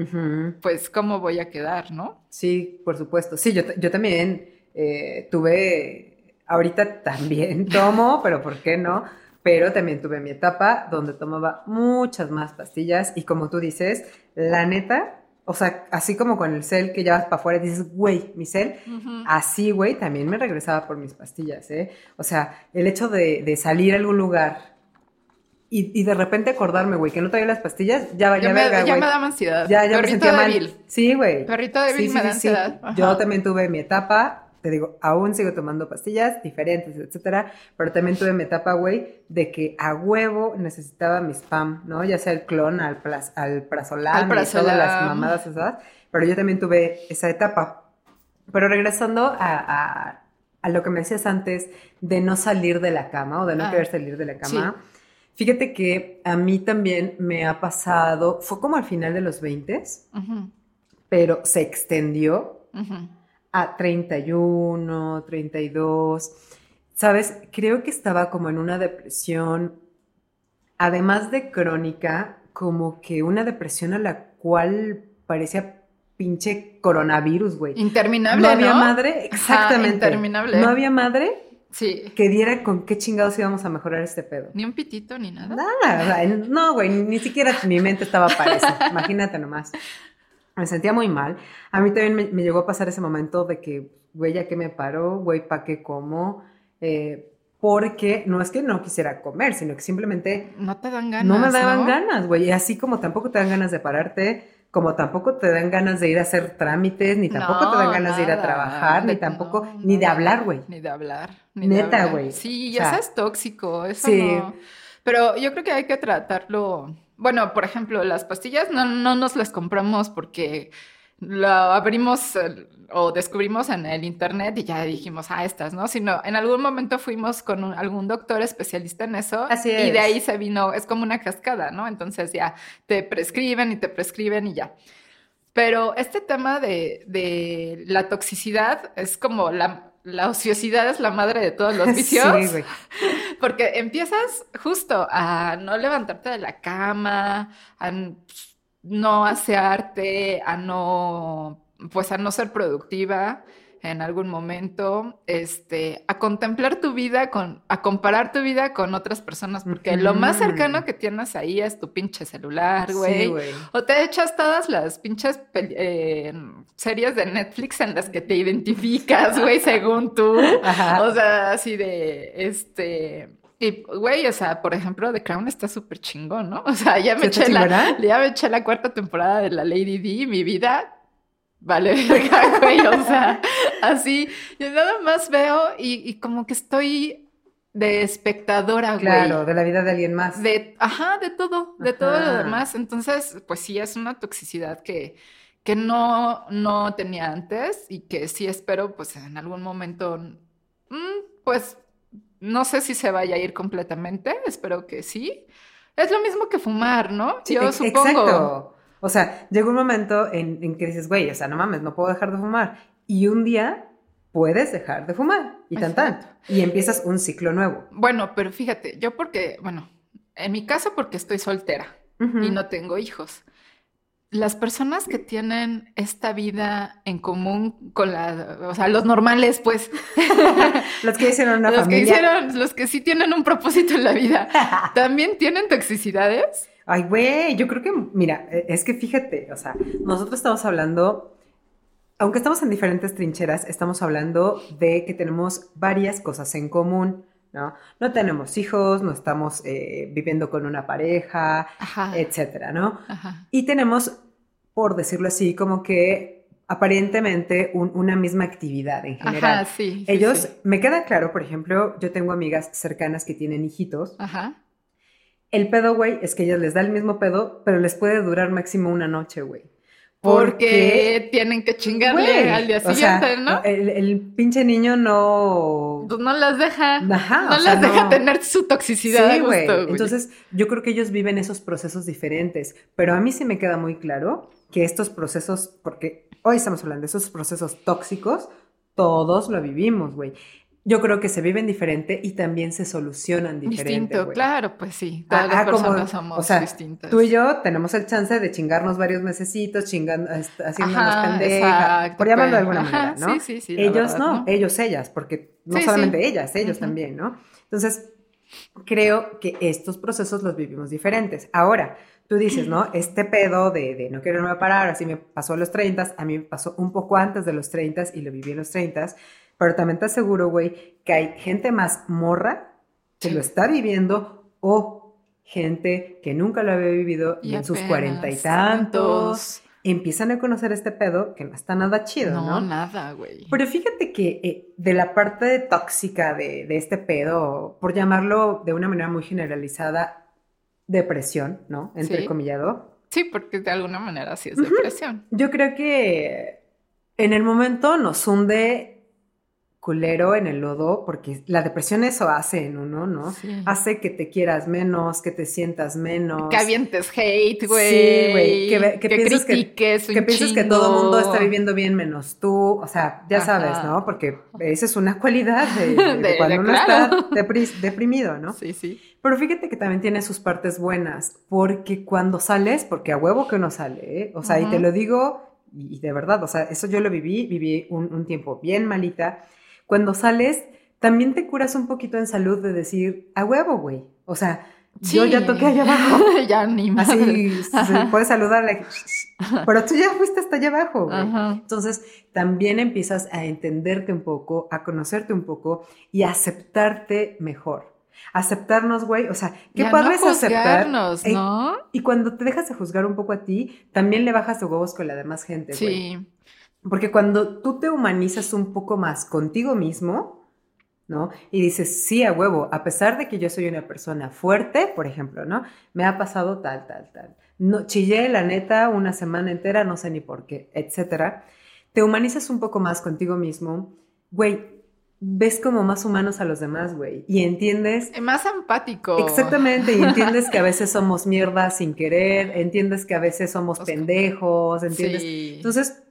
pues, ¿cómo voy a quedar, no? Sí, por supuesto. Sí, yo, yo también eh, tuve, ahorita también tomo, pero ¿por qué no? Pero también tuve mi etapa donde tomaba muchas más pastillas y como tú dices, la neta, o sea, así como con el cel que ya vas para afuera y dices, güey, mi cel, así, güey, también me regresaba por mis pastillas, ¿eh? O sea, el hecho de, de salir a algún lugar y, y de repente acordarme, güey, que no traía las pastillas, ya valía Ya me, verga, ya me daba ansiedad. Ya, ya me sentía mal. débil. Sí, güey. Perrito débil me da ansiedad. Ajá. Yo también tuve mi etapa, te digo, aún sigo tomando pastillas diferentes, etcétera, pero también tuve mi etapa, güey, de que a huevo necesitaba mi spam, ¿no? Ya sea el clon, al, plas, al prazolam, y todas las mamadas esas, pero yo también tuve esa etapa. Pero regresando a, a- a lo que me decías antes de no salir de la cama o de no Ah, querer salir de la cama, fíjate que a mí también me ha pasado, fue como al final de los 20 Ujú, pero se extendió ujú. A 31, 32. ¿Sabes? Creo que estaba como en una depresión, además de crónica, como que una depresión a la cual parecía pinche coronavirus, güey. Interminable, No ¿no? había madre, exactamente. interminable. No había madre Sí. que diera con qué chingados íbamos a mejorar este pedo. Ni un pitito ni nada. Nada, no, güey, ni siquiera mi mente estaba para eso. Imagínate nomás. Me sentía muy mal. A mí también me, me llegó a pasar ese momento de que, güey, ya que me paro, güey, ¿pa' qué como? Eh, porque no es que no quisiera comer, sino que simplemente No te dan ganas. no me daban ¿no? ganas, güey. Y así como tampoco te dan ganas de pararte, como tampoco te dan ganas de ir a hacer trámites, ni tampoco te dan ganas de ir a trabajar, ni tampoco, no, ni de hablar, güey. Ni de hablar. Ni Neta, güey. Sí, O sea, es tóxico. Eso sí. Pero yo creo que hay que tratarlo. Bueno, por ejemplo, las pastillas no, no nos las compramos porque lo abrimos eh, o descubrimos en el internet y ya dijimos, ah, estas, ¿no? Sino en algún momento fuimos con un- algún doctor especialista en eso Así y de es. ahí se vino, es como una cascada, ¿no? Entonces ya te prescriben y te prescriben y ya. Pero este tema de, de la toxicidad es como la, la ociosidad es la madre de todos los [LAUGHS] vicios. Sí. [LAUGHS] Porque empiezas justo a no levantarte de la cama, a no asearte, a no, pues a no ser productiva en algún momento, este, a contemplar tu vida con, a comparar tu vida con otras personas, porque lo más cercano que tienes ahí es tu pinche celular, Sí, güey. güey. O te echas todas las pinches eh, series de Netflix en las que te identificas, [LAUGHS] güey, según tú. Ajá. O sea, así de, este... Y, güey, o sea, por ejemplo, The Crown está súper chingón, ¿no? [LAUGHS] O sea, ya me, ¿Sí eché la, ya me eché la cuarta temporada de la Lady D mi vida vale [LAUGHS] verga, güey. O sea, así, yo nada más veo y, y como que estoy de espectadora, güey. Claro, de la vida de alguien más. De, ajá, de todo, de todo lo demás. Entonces, pues sí, es una toxicidad que, que no, no tenía antes y que sí espero, pues en algún momento, mm, pues no sé si se vaya a ir completamente, espero que sí. Es lo mismo que fumar, ¿no? Sí, Yo supongo. Exacto. O sea, llega un momento en, en que dices, güey, o sea, no mames, no puedo dejar de fumar. Y un día puedes dejar de fumar. Y tan. Y empiezas un ciclo nuevo. Bueno, pero fíjate, yo porque, bueno, en mi caso porque estoy soltera. Y no tengo hijos. Las personas que tienen esta vida en común con la, o sea, los normales, pues, [LAUGHS] Los que hicieron una los que hicieron, los que sí tienen un propósito en la vida, [LAUGHS] también tienen toxicidades. Ay, güey, yo creo que, mira, eh, es que fíjate, o sea, nosotros estamos hablando, aunque estamos en diferentes trincheras, estamos hablando de que tenemos varias cosas en común, ¿no? No tenemos hijos, no estamos eh, viviendo con una pareja, Ajá. etcétera, ¿no? Ajá. Y tenemos, por decirlo así, como que aparentemente un- una misma actividad en general. Ajá, sí. sí, Ellos, sí. me queda claro, por ejemplo, yo tengo amigas cercanas que tienen hijitos. Ajá. El pedo, güey, es que ellas les da el mismo pedo, pero les puede durar máximo una noche, güey. Porque tienen que chingarle Güey, al día o sea, siguiente, ¿no? El, el pinche niño no... Pues no las deja. Ajá, no o sea, las deja no. tener su toxicidad. Sí, a güey. gusto, güey. Entonces, yo creo que ellos viven esos procesos diferentes, pero a mí sí me queda muy claro que estos procesos, porque hoy estamos hablando de esos procesos tóxicos, todos lo vivimos, güey. Yo creo que se viven diferente y también se solucionan diferente, Distinto, güey. claro, pues sí. Todas Ah, las ah, como- personas somos o sea, distintas. Tú y yo tenemos el chance de chingarnos varios mesecitos, chingando, haciéndonos Ajá, pendeja, exacto, por llamarlo de alguna Ajá, manera, ¿no? sí, sí, sí, ellos verdad, no, ¿no? ellos, ellas, porque no Sí, solamente sí. ellas, ellos también, ¿no? Entonces, creo que estos procesos los vivimos diferentes. Ahora, tú dices, ¿no? [CLEARS THROAT] Este pedo de, de no quererme parar, así me pasó a los 30, a mí me pasó un poco antes de los 30 y lo viví en los 30, pero también te aseguro, güey, que hay gente más morra que Sí. lo está viviendo o gente que nunca lo había vivido y, Y en sus cuarenta y tantos empiezan a conocer este pedo que no está nada chido, No, ¿no? nada, güey. Pero fíjate que eh, de la parte tóxica de, de este pedo, por llamarlo de una manera muy generalizada, depresión, ¿no? Sí. Entrecomillado. Sí, porque de alguna manera sí es depresión. Yo creo que en el momento nos hunde culero en el lodo, porque la depresión eso hace en uno, ¿no? Sí. Hace que te quieras menos, que te sientas menos. Que avientes hate, güey. Sí, güey, que ve- que pienses que- critiques que piensas que todo el mundo está viviendo bien menos tú, o sea, ya Ajá. sabes, ¿no? Porque esa es una cualidad de, de- [LAUGHS] de De- cuando de- uno claro. está depri- deprimido, ¿no? Sí, sí. Pero fíjate que también tiene sus partes buenas, porque cuando sales, porque a huevo que uno sale, ¿eh? o sea, y te lo digo, y, y de verdad, o sea, eso yo lo viví, viví un, un tiempo bien malita. Cuando sales, también te curas un poquito en salud de decir, a huevo, güey. O sea, yo Sí. ya toqué allá abajo. [LAUGHS] ya ni más. Así se puedes saludarle. [LAUGHS] Pero tú ya fuiste hasta allá abajo, güey. Entonces, también empiezas a entenderte un poco, a conocerte un poco y a aceptarte mejor. Aceptarnos, güey. O sea, qué Ya padre no es aceptar. ¿no? Y cuando te dejas de juzgar un poco a ti, también le bajas de huevos con la demás gente, güey. Porque cuando tú te humanizas un poco más contigo mismo, ¿no? Y dices, sí, a huevo, a pesar de que yo soy una persona fuerte, por ejemplo, ¿no? Me ha pasado tal, tal, tal. No, chillé, la neta, una semana entera, no sé ni por qué, etcétera. Te humanizas un poco más contigo mismo, güey, ves como más humanos a los demás, güey, y entiendes Más empático. Exactamente, y entiendes que a veces somos [LAUGHS] mierda sin querer, entiendes que a veces somos pendejos, entiendes. Sí. Entonces,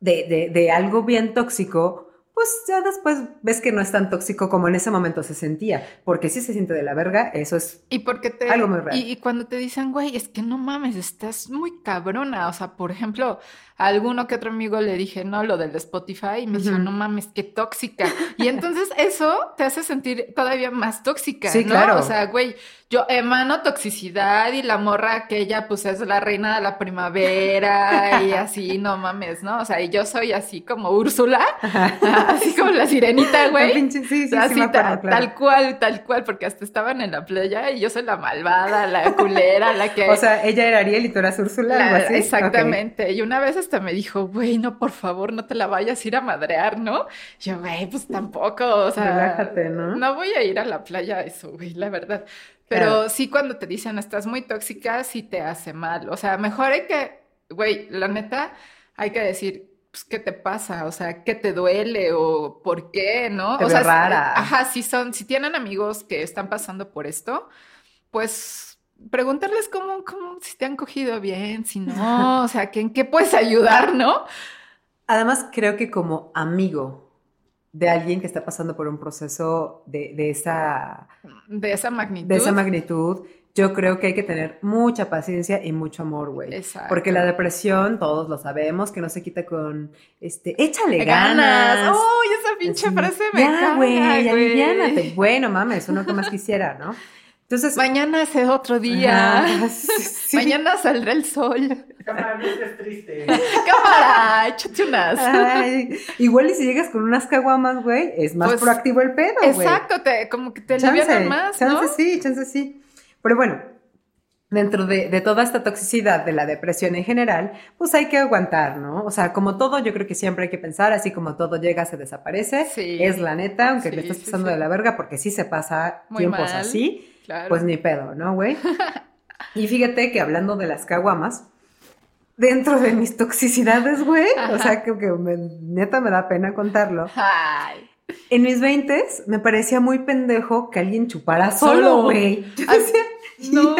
de, de, de algo bien tóxico, pues ya después ves que no es tan tóxico como en ese momento se sentía, porque si se siente de la verga, eso es... Y porque te. Algo muy real. Y, y cuando te dicen, güey, es que no mames, estás muy cabrona. O sea, por ejemplo, a alguno que otro amigo le dije, no, lo del Spotify, y me dijo, no mames, qué tóxica. Y entonces eso te hace sentir todavía más tóxica, Sí, ¿no? claro. O sea, güey, yo emano toxicidad y la morra aquella, pues es la reina de la primavera y [LAUGHS] así, no mames, ¿no? O sea, y yo soy así como Úrsula, [LAUGHS] así como la sirenita, [LAUGHS] güey. Pinche- sí, sí, sí, Así, acuerdo, claro. tal cual, tal cual, porque hasta estaban en la playa y yo soy la malvada, la culera, la que... O sea, ella era Ariel y tú eras Úrsula, la- así. Exactamente. Y una vez hasta me dijo, güey, no, por favor, no te la vayas a ir a madrear, ¿no? Yo, güey, pues tampoco, o sea... Relájate, ¿no? No voy a ir a la playa eso, güey, la verdad. Pero Claro. sí cuando te dicen estás muy tóxica, sí te hace mal. O sea, mejor hay que, güey, la neta, hay que decir, pues, ¿qué te pasa? O sea, ¿qué te duele? ¿O por qué? ¿No? Te o sea, si- rara. ajá, si son, si tienen amigos que están pasando por esto, pues preguntarles cómo, cómo, si te han cogido bien, si no, o sea, en qué puedes ayudar, ¿no? Además, creo que como amigo de alguien que está pasando por un proceso de, de esa De esa magnitud. de esa magnitud, yo creo que hay que tener mucha paciencia y mucho amor, güey. Exacto. Porque la depresión, todos lo sabemos, que no se quita con, este, échale ganas. ganas. ¡Uy, esa pinche Así, frase me Ya, güey! aliviánate. Bueno, mames, uno que más quisiera, ¿no? Entonces, Mañana es otro día. Ajá, [LAUGHS] sí. Mañana saldrá el sol. Cámara, no estés triste. [LAUGHS] Cámara, échate unas. Ay, igual y si llegas con unas caguamas, güey, es más Pues, proactivo el pedo, güey. Exacto, te, como que te Chance, alivianan más, ¿no? chance sí, chance sí. Pero bueno, dentro de, de toda esta toxicidad de la depresión en general, pues hay que aguantar, ¿no? O sea, como todo, yo creo que siempre hay que pensar, así como todo llega, se desaparece. Sí. Es la neta, aunque Sí, le estés pasando sí. de la verga, porque sí se pasa Muy tiempos mal. así, Claro. pues ni pedo, ¿no, güey? y fíjate que hablando de las caguamas, dentro de mis toxicidades, güey, o sea, que, que me- neta me da pena contarlo. Ay. En mis 20 me parecía muy pendejo que alguien chupara solo, güey. [LAUGHS] Yo decía, no.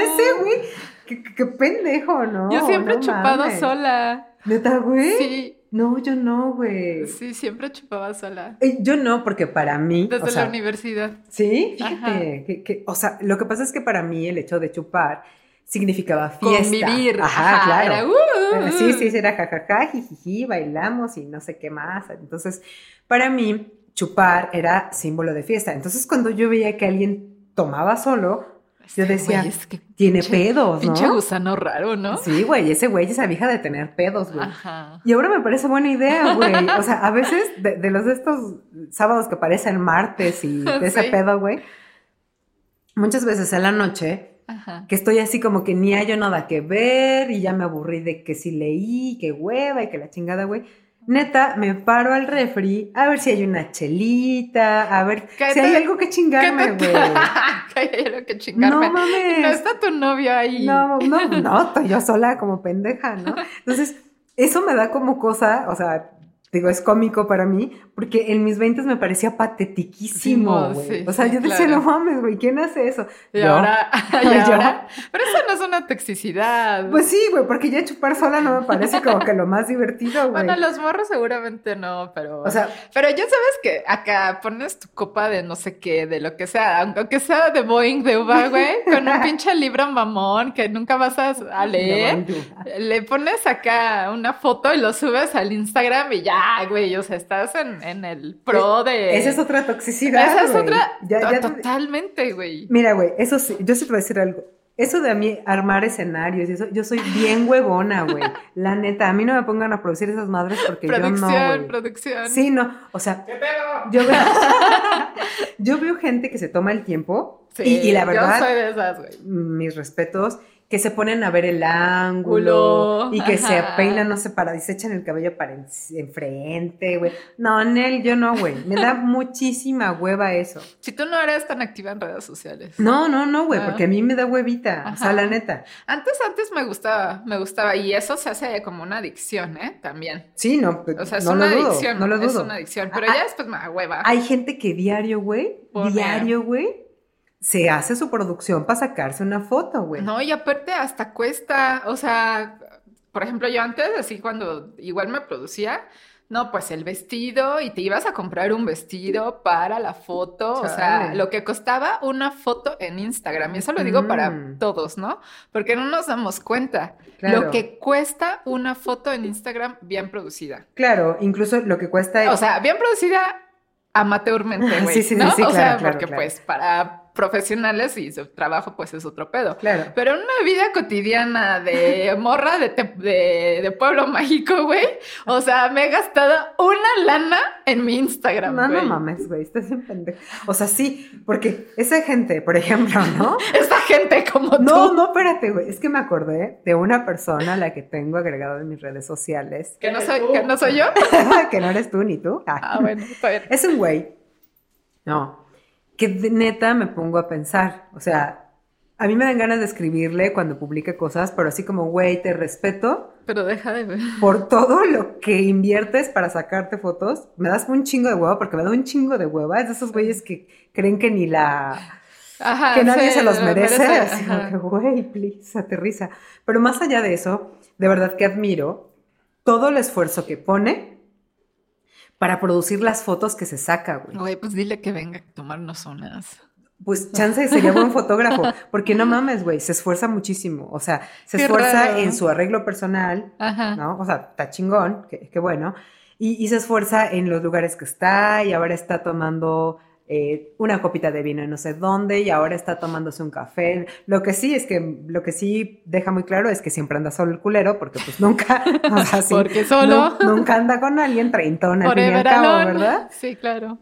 güey, qué, pendejo, ¿no? Yo siempre No he chupado mames. sola. ¿Neta, güey? Sí, No, yo no, güey. sí, siempre chupaba sola. Eh, Yo no, porque para mí, Desde o sea, la universidad. sí, Ajá. fíjate, que, que- o sea, lo que pasa es que para mí el hecho de chupar significaba fiesta. Convivir. Ajá, claro. era, uh, Eh, Sí, sí, sí, era jajaja, jijiji, bailamos y no sé qué más. Entonces, para mí, chupar era símbolo de fiesta. Entonces, cuando yo veía que alguien tomaba solo, yo Este decía, güey, es que tiene pinche- pedos, Pinche ¿no? gusano raro, ¿no? Sí, güey, ese güey es vieja de tener pedos, güey. Ajá. Y ahora me parece buena idea, güey. O sea, a veces de, de los de estos sábados que parecen martes y [LAUGHS] de ese Sí. pedo, güey. Muchas veces en la noche, Ajá. que estoy así como que ni hay yo nada que ver y ya me aburrí de que sí leí, que hueva y que la chingada, güey. Neta, me paro al refri a ver si hay una chelita, a ver ¿Qué si hay te- algo que ¿Qué chingarme, te- güey. [LAUGHS] que hay algo que chingarme. No mames. No está tu novio ahí. No, no, no, estoy yo sola como pendeja, ¿no? [LAUGHS] Entonces, eso me da como cosa, o sea, digo, es cómico para mí, porque en mis 20 me parecía patetiquísimo, Sí, o sea, sí, yo decía, claro. no mames, güey, ¿quién hace eso? Y Yo. ahora, [LAUGHS] [LAUGHS] y ahora. Pero eso no es una toxicidad. Pues sí, güey, porque ya chupar sola no me parece como que lo más divertido, güey. bueno, los morros seguramente no, pero. O sea, pero ya sabes que acá pones tu copa de no sé qué, de lo que sea, aunque sea de Boeing de uva, güey, con un [LAUGHS] pinche libro mamón que nunca vas a leer. Le pones acá una foto y lo subes al Instagram y ya, güey, o sea, estás en, en el pro de... esa es otra toxicidad. Esa es güey. otra... Ya- ya- Totalmente, güey. Mira, güey, eso sí, yo sí te voy a decir algo. Eso de a mí armar escenarios y eso, yo soy bien huevona, güey. La neta, a mí no me pongan a producir esas madres porque yo no, Producción, producción. Sí, no, o sea, ¿Qué pedo? yo veo, [LAUGHS] [LAUGHS] yo veo gente que se toma el tiempo Sí, y, y la verdad, Yo soy de esas, güey. mis respetos, que se ponen a ver el ángulo y que se ajá. peinan, no sé, para, y se echan el cabello para en- enfrente, güey. No, Nel, yo no, güey. Me da [LAUGHS] muchísima hueva eso. Si tú no eres tan activa en redes sociales. No, no, no, güey, Ah. porque a mí me da huevita, o sea, Ajá. la neta. Antes, antes me gustaba, me gustaba. Y eso se hace como una adicción, ¿eh? También. Sí, no, O sea, es no una lo dudo, adicción. no lo Es dudo. una adicción. Pero Ah, ya después me da hueva. Hay gente que diario, güey, diario, güey, se hace su producción para sacarse una foto, güey. No, y aparte hasta cuesta, o sea, por ejemplo, yo antes, así cuando igual me producía, no, pues el vestido y te ibas a comprar un vestido para la foto, o sea, lo que costaba una foto en Instagram, y eso lo digo para Mm. todos, ¿no? Porque no nos damos cuenta Claro. lo que cuesta una foto en Instagram bien producida. Claro, incluso lo que cuesta... O sea, bien producida amateurmente, [LAUGHS] güey, Sí, sí, sí, ¿no? sí, o claro, sea, claro, porque pues para profesionales y su trabajo pues es otro pedo. claro. Pero en una vida cotidiana de [LAUGHS] morra de, te- de, de pueblo mágico, güey. O sea, me he gastado una lana en mi Instagram, No, no mames, güey, estás bien pendejo. O sea, sí, porque esa gente, por ejemplo, ¿no? [LAUGHS] Esta gente como No, tú. no, espérate, güey. Es que me acordé de una persona a la que tengo agregado en mis redes sociales. Que no soy, que no soy yo. [LAUGHS] que no eres tú ni tú. Ah. Ah, bueno, está bien. Es un güey. No. Que de neta me pongo a pensar. O sea, a mí me dan ganas de escribirle cuando publique cosas, pero así como, güey, te respeto Pero deja de ver. por todo lo que inviertes para sacarte fotos. Me das un chingo de hueva porque me da un chingo de hueva. Es de esos güeyes que creen que ni la Ajá. que nadie sí, se los lo merece, así como que, güey, please, aterriza. Pero más allá de eso, de verdad que admiro todo el esfuerzo que pone para producir las fotos que se saca, güey. Güey, pues dile que venga a tomarnos unas. Pues chance sería buen fotógrafo, porque no mames, güey, se esfuerza muchísimo, o sea, se Qué esfuerza raro. en su arreglo personal, Ajá. ¿no? O sea, está chingón, qué qué bueno, y, y se esfuerza en los lugares que está, y ahora está tomando eh, una copita de vino en no sé dónde, y ahora está tomándose un café. Lo que sí es que, lo que sí deja muy claro es que siempre anda solo el culero, porque pues nunca, [LAUGHS] o sea, sí, Porque solo. nu- nunca anda con alguien treintón al fin y al cabo. ¿verdad? Sí, claro.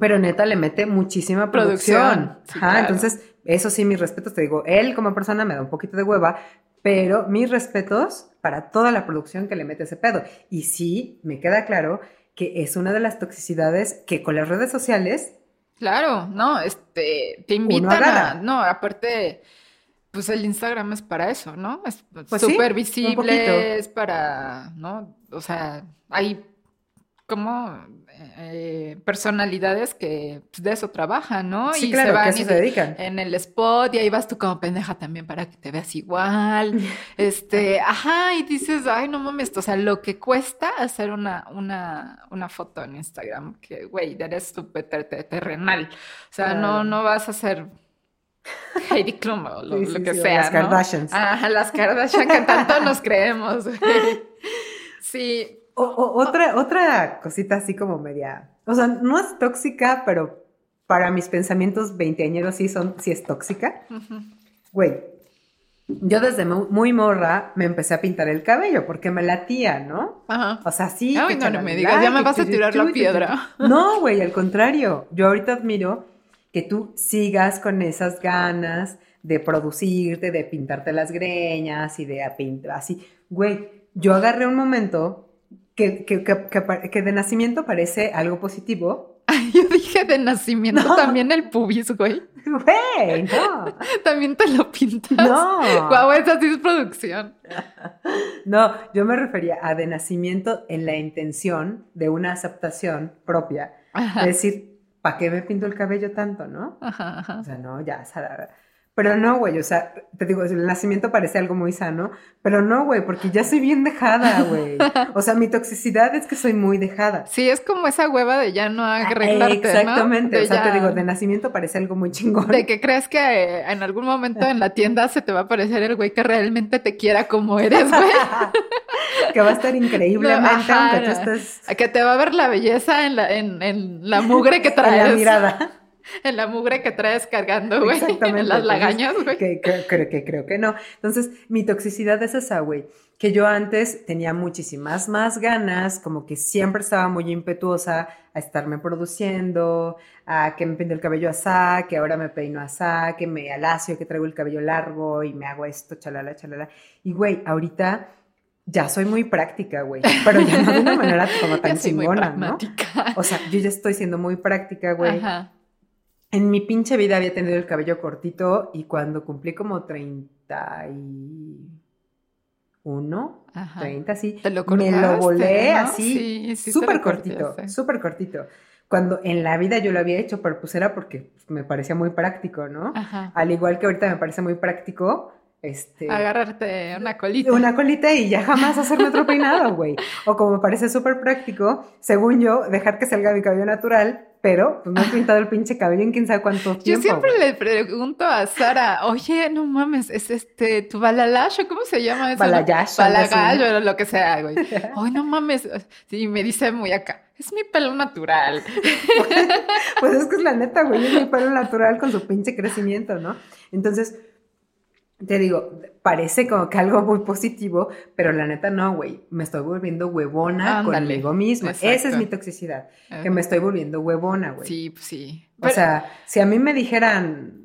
Pero neta le mete muchísima producción. Producción, sí, Ajá, claro. entonces, eso sí, mis respetos, te digo, él como persona me da un poquito de hueva, pero mis respetos para toda la producción que le mete ese pedo. Y sí, me queda claro que es una de las toxicidades que con las redes sociales, Claro, no, este, te invitan a, no, aparte, pues el Instagram es para eso, ¿no? Es Pues súper visible, es para, ¿no? O sea, hay como eh, personalidades que pues, de eso trabajan, ¿no? Sí, y claro, se que van eso y se dedican. en el spot y ahí vas tú como pendeja también para que te veas igual. [LAUGHS] Este, ajá, y dices, ay, no mames, o sea, lo que cuesta hacer una, una, una foto en Instagram, que, güey, eres súper ter- ter- terrenal. O sea, Claro. no, no vas a hacer Heidi Klum o lo, Sí, lo sí, que sí, sea, las ¿no? Kardashians. Ajá, las Kardashian que tanto nos [LAUGHS] creemos. [LAUGHS] Sí, O- o- otra, otra cosita así como media. O sea, no es tóxica, pero para mis pensamientos veinteañeros sí son, sí es tóxica. ujú, Güey, yo desde mu- muy morra me empecé a pintar el cabello porque me latía, ¿no? ajá. O sea, sí. Ay, no, no me digas, ya me vas a tirar la piedra. No, güey, al contrario. Yo ahorita admiro que tú sigas con esas ganas de producirte, de pintarte las greñas y de así. Güey, yo agarré un momento que, que, que, que de nacimiento parece algo positivo. [LAUGHS] Yo dije de nacimiento No. también el pubis, güey. Güey, no. [LAUGHS] También te lo pintas. No. Guau, esa sí es producción. [LAUGHS] No, yo me refería a de nacimiento en la intención de una aceptación propia. Ajá. Es decir, ¿para qué me pinto el cabello tanto, no? Ajá, ajá. O sea, no, ya. Pero no, güey, o sea, te digo, el nacimiento parece algo muy sano, pero no, güey, porque ya soy bien dejada, güey. O sea, mi toxicidad es que soy muy dejada. Sí, es como esa hueva de ya no arreglarte, ¿no? Exactamente, o sea, te digo, de nacimiento parece algo muy chingón. De que crees que eh, en algún momento en la tienda se te va a aparecer el güey que realmente te quiera como eres, güey. [LAUGHS] que va a estar increíblemente, Ajá, aunque tú estés Que te va a ver la belleza en la, en, en la mugre que [LAUGHS] en traes. la mirada. [LAUGHS] En la mugre que traes cargando, güey. [LAUGHS] Exactamente. En las lagañas, güey. Que, que- creo que creo que no. Entonces, mi toxicidad es esa, güey. Que yo antes tenía muchísimas más ganas, como que siempre estaba muy impetuosa a estarme produciendo, a que me pinte el cabello asá, que ahora me peino asá, que me alacio, que traigo el cabello largo y me hago esto, chalala, chalala. Y, güey, ahorita ya soy muy práctica, güey. Pero ya no de una [LAUGHS] manera como tan chingona, ¿no? O sea, yo ya estoy siendo muy práctica, güey. Ajá. En mi pinche vida había tenido el cabello cortito y cuando cumplí como 31, Ajá. 30, sí, Te lo me lo volé ¿no? así, Sí, sí súper lo cortito, súper cortito. Cuando en la vida yo lo había hecho, pero pues era porque me parecía muy práctico, ¿no? Ajá. Al igual que ahorita me parece muy práctico, este... Agarrarte una colita. Una colita y ya jamás hacerme otro [LAUGHS] peinado, güey. O como me parece súper práctico, según yo, dejar que salga mi cabello natural, pero pues no he [LAUGHS] pintado el pinche cabello en quién sabe cuánto Yo tiempo. siempre güey. le pregunto a Sara, oye, no mames, es este, tu balalash, ¿o ¿cómo se llama eso? Así, Balagallo, lo que sea, güey. [LAUGHS] Ay, no mames. Sí, me dice muy acá, es mi pelo natural. [LAUGHS] Pues es que es la neta, güey, es mi pelo natural con su pinche crecimiento, ¿no? Entonces, te digo, parece como que algo muy positivo, pero la neta no, güey. Me estoy volviendo huevona Ándale, conmigo misma. Esa es mi toxicidad, que me estoy volviendo huevona, güey. Sí, pues sí. O Pero- sea, si a mí me dijeran,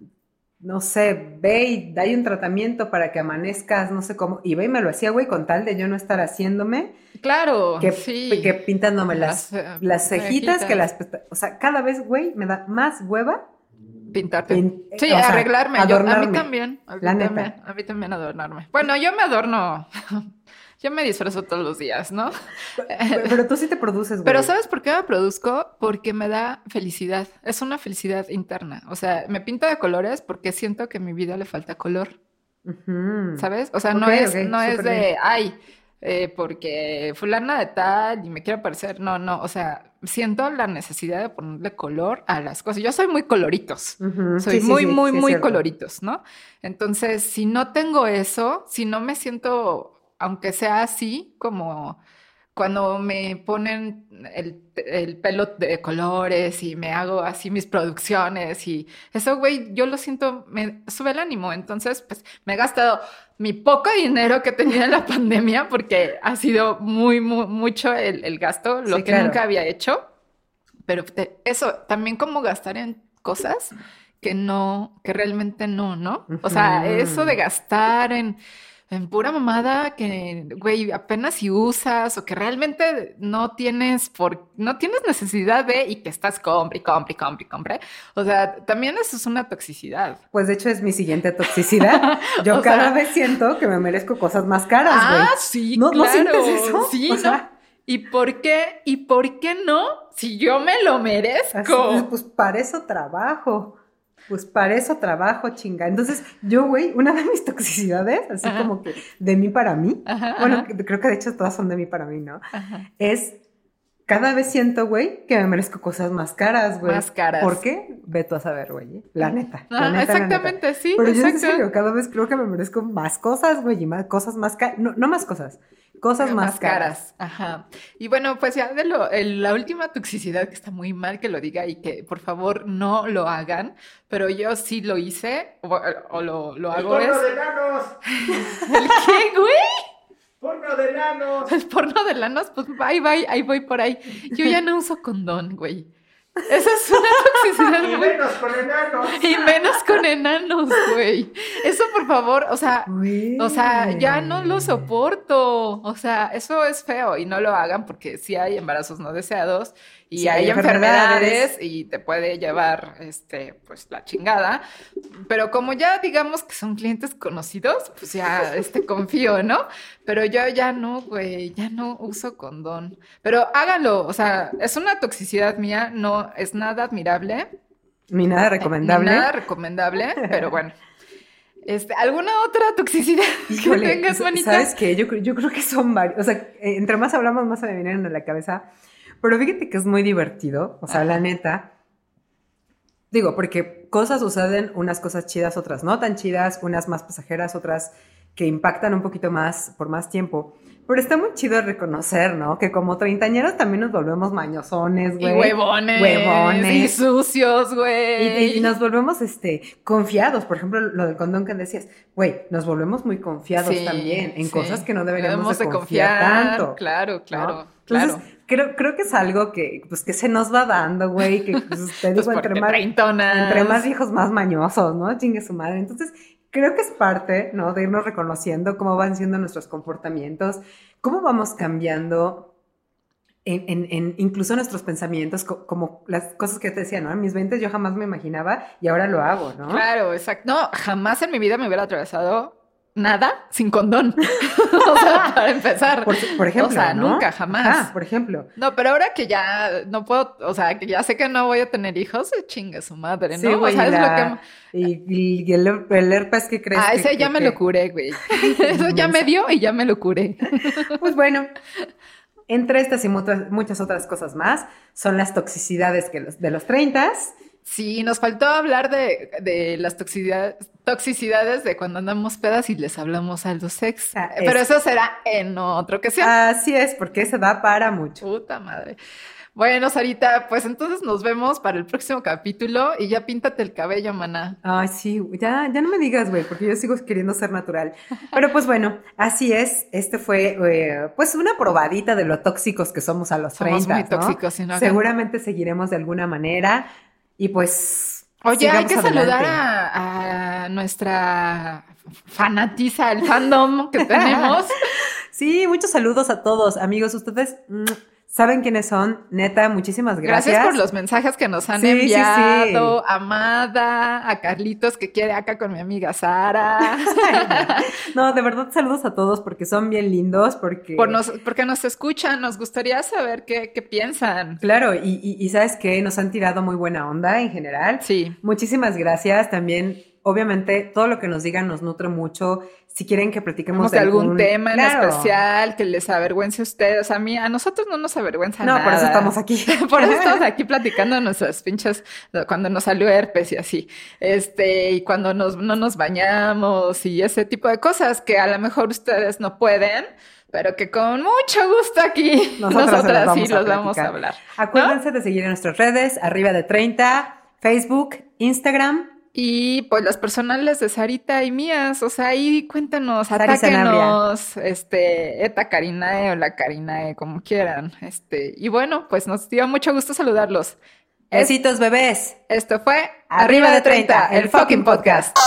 no sé, ve y dale un tratamiento para que amanezcas, no sé cómo, y ve y me lo hacía, güey, con tal de yo no estar haciéndome, claro, que, sí. que pintándome las, Las, las cejitas, que cejitas. las O sea, cada vez, güey, me da más hueva. Pintarte. pin- Sí, o sea, arreglarme. Yo- a mí también. A mí La neta. también, a mí también adornarme. Bueno, yo me adorno. [LAUGHS] yo me disfrazo todos los días, ¿no? Pero, pero tú sí te produces, güey. Pero ¿sabes por qué me produzco? Porque me da felicidad. Es una felicidad interna. O sea, me pinto de colores porque siento que a mi vida le falta color. ¿sabes? O sea, no es, no es de, bien. ay, eh, porque fulana de tal y me quiero parecer. No, no. O sea, siento la necesidad de ponerle color a las cosas. Yo soy muy coloritos. Soy sí, muy, sí, muy, sí muy coloritos, ¿no? Entonces, si no tengo eso, si no me siento, aunque sea así, como cuando me ponen el, el pelo de colores y me hago así mis producciones y eso, güey, yo lo siento, me sube el ánimo. Entonces, pues me he gastado mi poco dinero que tenía en la pandemia porque ha sido muy, muy mucho el, el gasto, lo Sí, que claro. nunca había hecho. Pero te- eso, también como gastar en cosas que no, que realmente no, ¿no? O sea, eso de gastar en, en pura mamada que, güey, apenas si usas o que realmente no tienes por, no tienes necesidad de y que estás compre, compre, compre, compre. O sea, también eso es una toxicidad. Pues de hecho es mi siguiente toxicidad. [LAUGHS] Yo cada sea- vez siento que me merezco cosas más caras, güey. Ah, sí, ¿No- no sientes eso? Sí, O ¿no? sea- ¿Y por qué? ¿Y por qué no? Si yo me lo merezco. es, pues para eso trabajo. Pues para eso trabajo, chinga. Entonces, yo, güey, una de mis [LAUGHS] toxicidades, así Ajá. como que de mí para mí, Ajá, bueno, ajá, creo que de hecho todas son de mí para mí, ¿no? Es cada vez siento, güey, que me merezco cosas más caras, güey. Más caras. ¿Por qué? Ve tú a saber, güey. La neta. la Ah, neta, la neta. exactamente, sí. Pero yo en exacto. serio, cada vez creo que me merezco más cosas, güey, y más cosas más caras. No, no más cosas, cosas más, caras. Ajá. Y bueno, pues ya de lo, el- la última toxicidad que está muy mal que lo diga y que por favor no lo hagan, pero yo sí lo hice o, o lo, lo El hago es... porno de nanos. [LAUGHS] ¿El qué, güey? Porno de nanos. El porno de lanos, pues bye, bye, ahí voy por ahí. Yo ya no uso condón, güey. Esa es una toxicidad [LAUGHS] Y menos con enanos. Y menos con enanos, güey. Eso, por favor, o sea, Güey. O sea, ya no lo soporto. O sea, eso es feo y no lo hagan porque sí hay embarazos no deseados y Sí, hay hay enfermedades. enfermedades. y te puede llevar, este, pues la chingada. Pero como ya digamos que son clientes conocidos, pues ya, este, confío, ¿no? Pero yo ya no, güey, ya no uso condón. Pero háganlo, o sea, es una toxicidad mía, no es nada admirable. Ni nada recomendable. Ni nada recomendable, pero bueno. Este, ¿Alguna otra toxicidad Híjole, que tengas, manita? ¿sabes qué? Yo, yo creo que son varios. O sea, eh, entre más hablamos, más se me vienen a la cabeza. Pero fíjate que es muy divertido. O sea, la neta. Digo, porque cosas suceden, unas cosas chidas, otras no tan chidas, unas más pasajeras, otras que impactan un poquito más por más tiempo. Pero está muy chido reconocer, ¿no? Que como treintañeros también nos volvemos mañosones, Y güey. huevones. Huevones. Y sucios, güey. y- y nos volvemos este, confiados. Por ejemplo, lo del condón que decías, güey, nos volvemos muy confiados Sí, también en sí. cosas que no deberíamos de confiar, tanto. Claro, ¿no? claro, Entonces, claro. Creo, creo que es algo que, pues, que se nos va dando, güey, que pues, te [LAUGHS] Pues digo, entre más, entre más hijos más mañosos, ¿no? Chingue su madre. Entonces, creo que es parte, ¿no? De irnos reconociendo cómo van siendo nuestros comportamientos, cómo vamos cambiando en, en- en incluso nuestros pensamientos, co- como las cosas que te decía, ¿no? En mis 20 yo jamás me imaginaba y ahora lo hago, ¿no? Claro, exacto. No, jamás en mi vida me hubiera atravesado nada sin condón. [LAUGHS] o sea, para empezar. Por, por ejemplo, O sea, ¿no? nunca, jamás. Ajá, por ejemplo. No, pero ahora que ya no puedo, o sea, que ya sé que no voy a tener hijos, eh, chinga su madre, ¿no? Sí, güey, o sea, y es la- lo que... Y, y el, el herpes que crees Ah, que- ese ya que- me que- lo curé, güey. [LAUGHS] Eso ya me dio y ya me lo curé. [LAUGHS] Pues bueno, entre estas y muchas, muchas otras cosas más, son las toxicidades que los, de los 30 Sí, nos faltó hablar de, de las toxicidades, toxicidades de cuando andamos pedas y les hablamos a los ex. Ah, Pero eso. será en otra ocasión. Así es, porque se da para mucho. Puta madre. Bueno, Sarita, pues entonces nos vemos para el próximo capítulo y ya píntate el cabello, maná. Ay, sí, ya, ya no me digas, güey, porque yo sigo queriendo ser natural. Pero pues bueno, así es. Este fue, eh, pues, una probadita de lo tóxicos que somos a los Somos 30. muy ¿no? tóxicos. si no Seguramente seguiremos de alguna manera y pues. Oye, hay que saludar a, a nuestra fanatiza, el fandom que tenemos. [LAUGHS] Sí, muchos saludos a todos, amigos. Ustedes saben quiénes son. Neta, muchísimas gracias. Gracias por los mensajes que nos han Sí, sí, sí. enviado. Amada, a Carlitos que quiere acá con mi amiga Sara. [LAUGHS] No, de verdad, saludos a todos porque son bien lindos, porque... Por nos, porque nos escuchan, nos gustaría saber qué, qué piensan. Claro, y, y, y sabes que nos han tirado muy buena onda en general. Sí. Muchísimas gracias. También, obviamente, todo lo que nos digan nos nutre mucho. Si quieren que platiquemos de algún tema en especial que les avergüence a ustedes. A mí, a nosotros no nos avergüenza No, nada. [LAUGHS] por eso estamos aquí. Por eso estamos [LAUGHS] aquí platicando nuestras pinches, cuando nos salió herpes y así, este, y cuando nos, no nos bañamos y ese tipo de cosas que a lo mejor ustedes no pueden, pero que con mucho gusto aquí [LAUGHS] Nosotras sí los vamos a hablar. Acuérdense de seguir en nuestras redes, arriba de 30, Facebook, Instagram. Y pues las personales de Sarita y mías, o sea, ahí cuéntanos, atáquenos, este, Eta Karinae o la Karinae, como quieran, este, y bueno, pues nos dio mucho gusto saludarlos. Es- Besitos, bebés. esto fue Arriba de 30, el fucking podcast.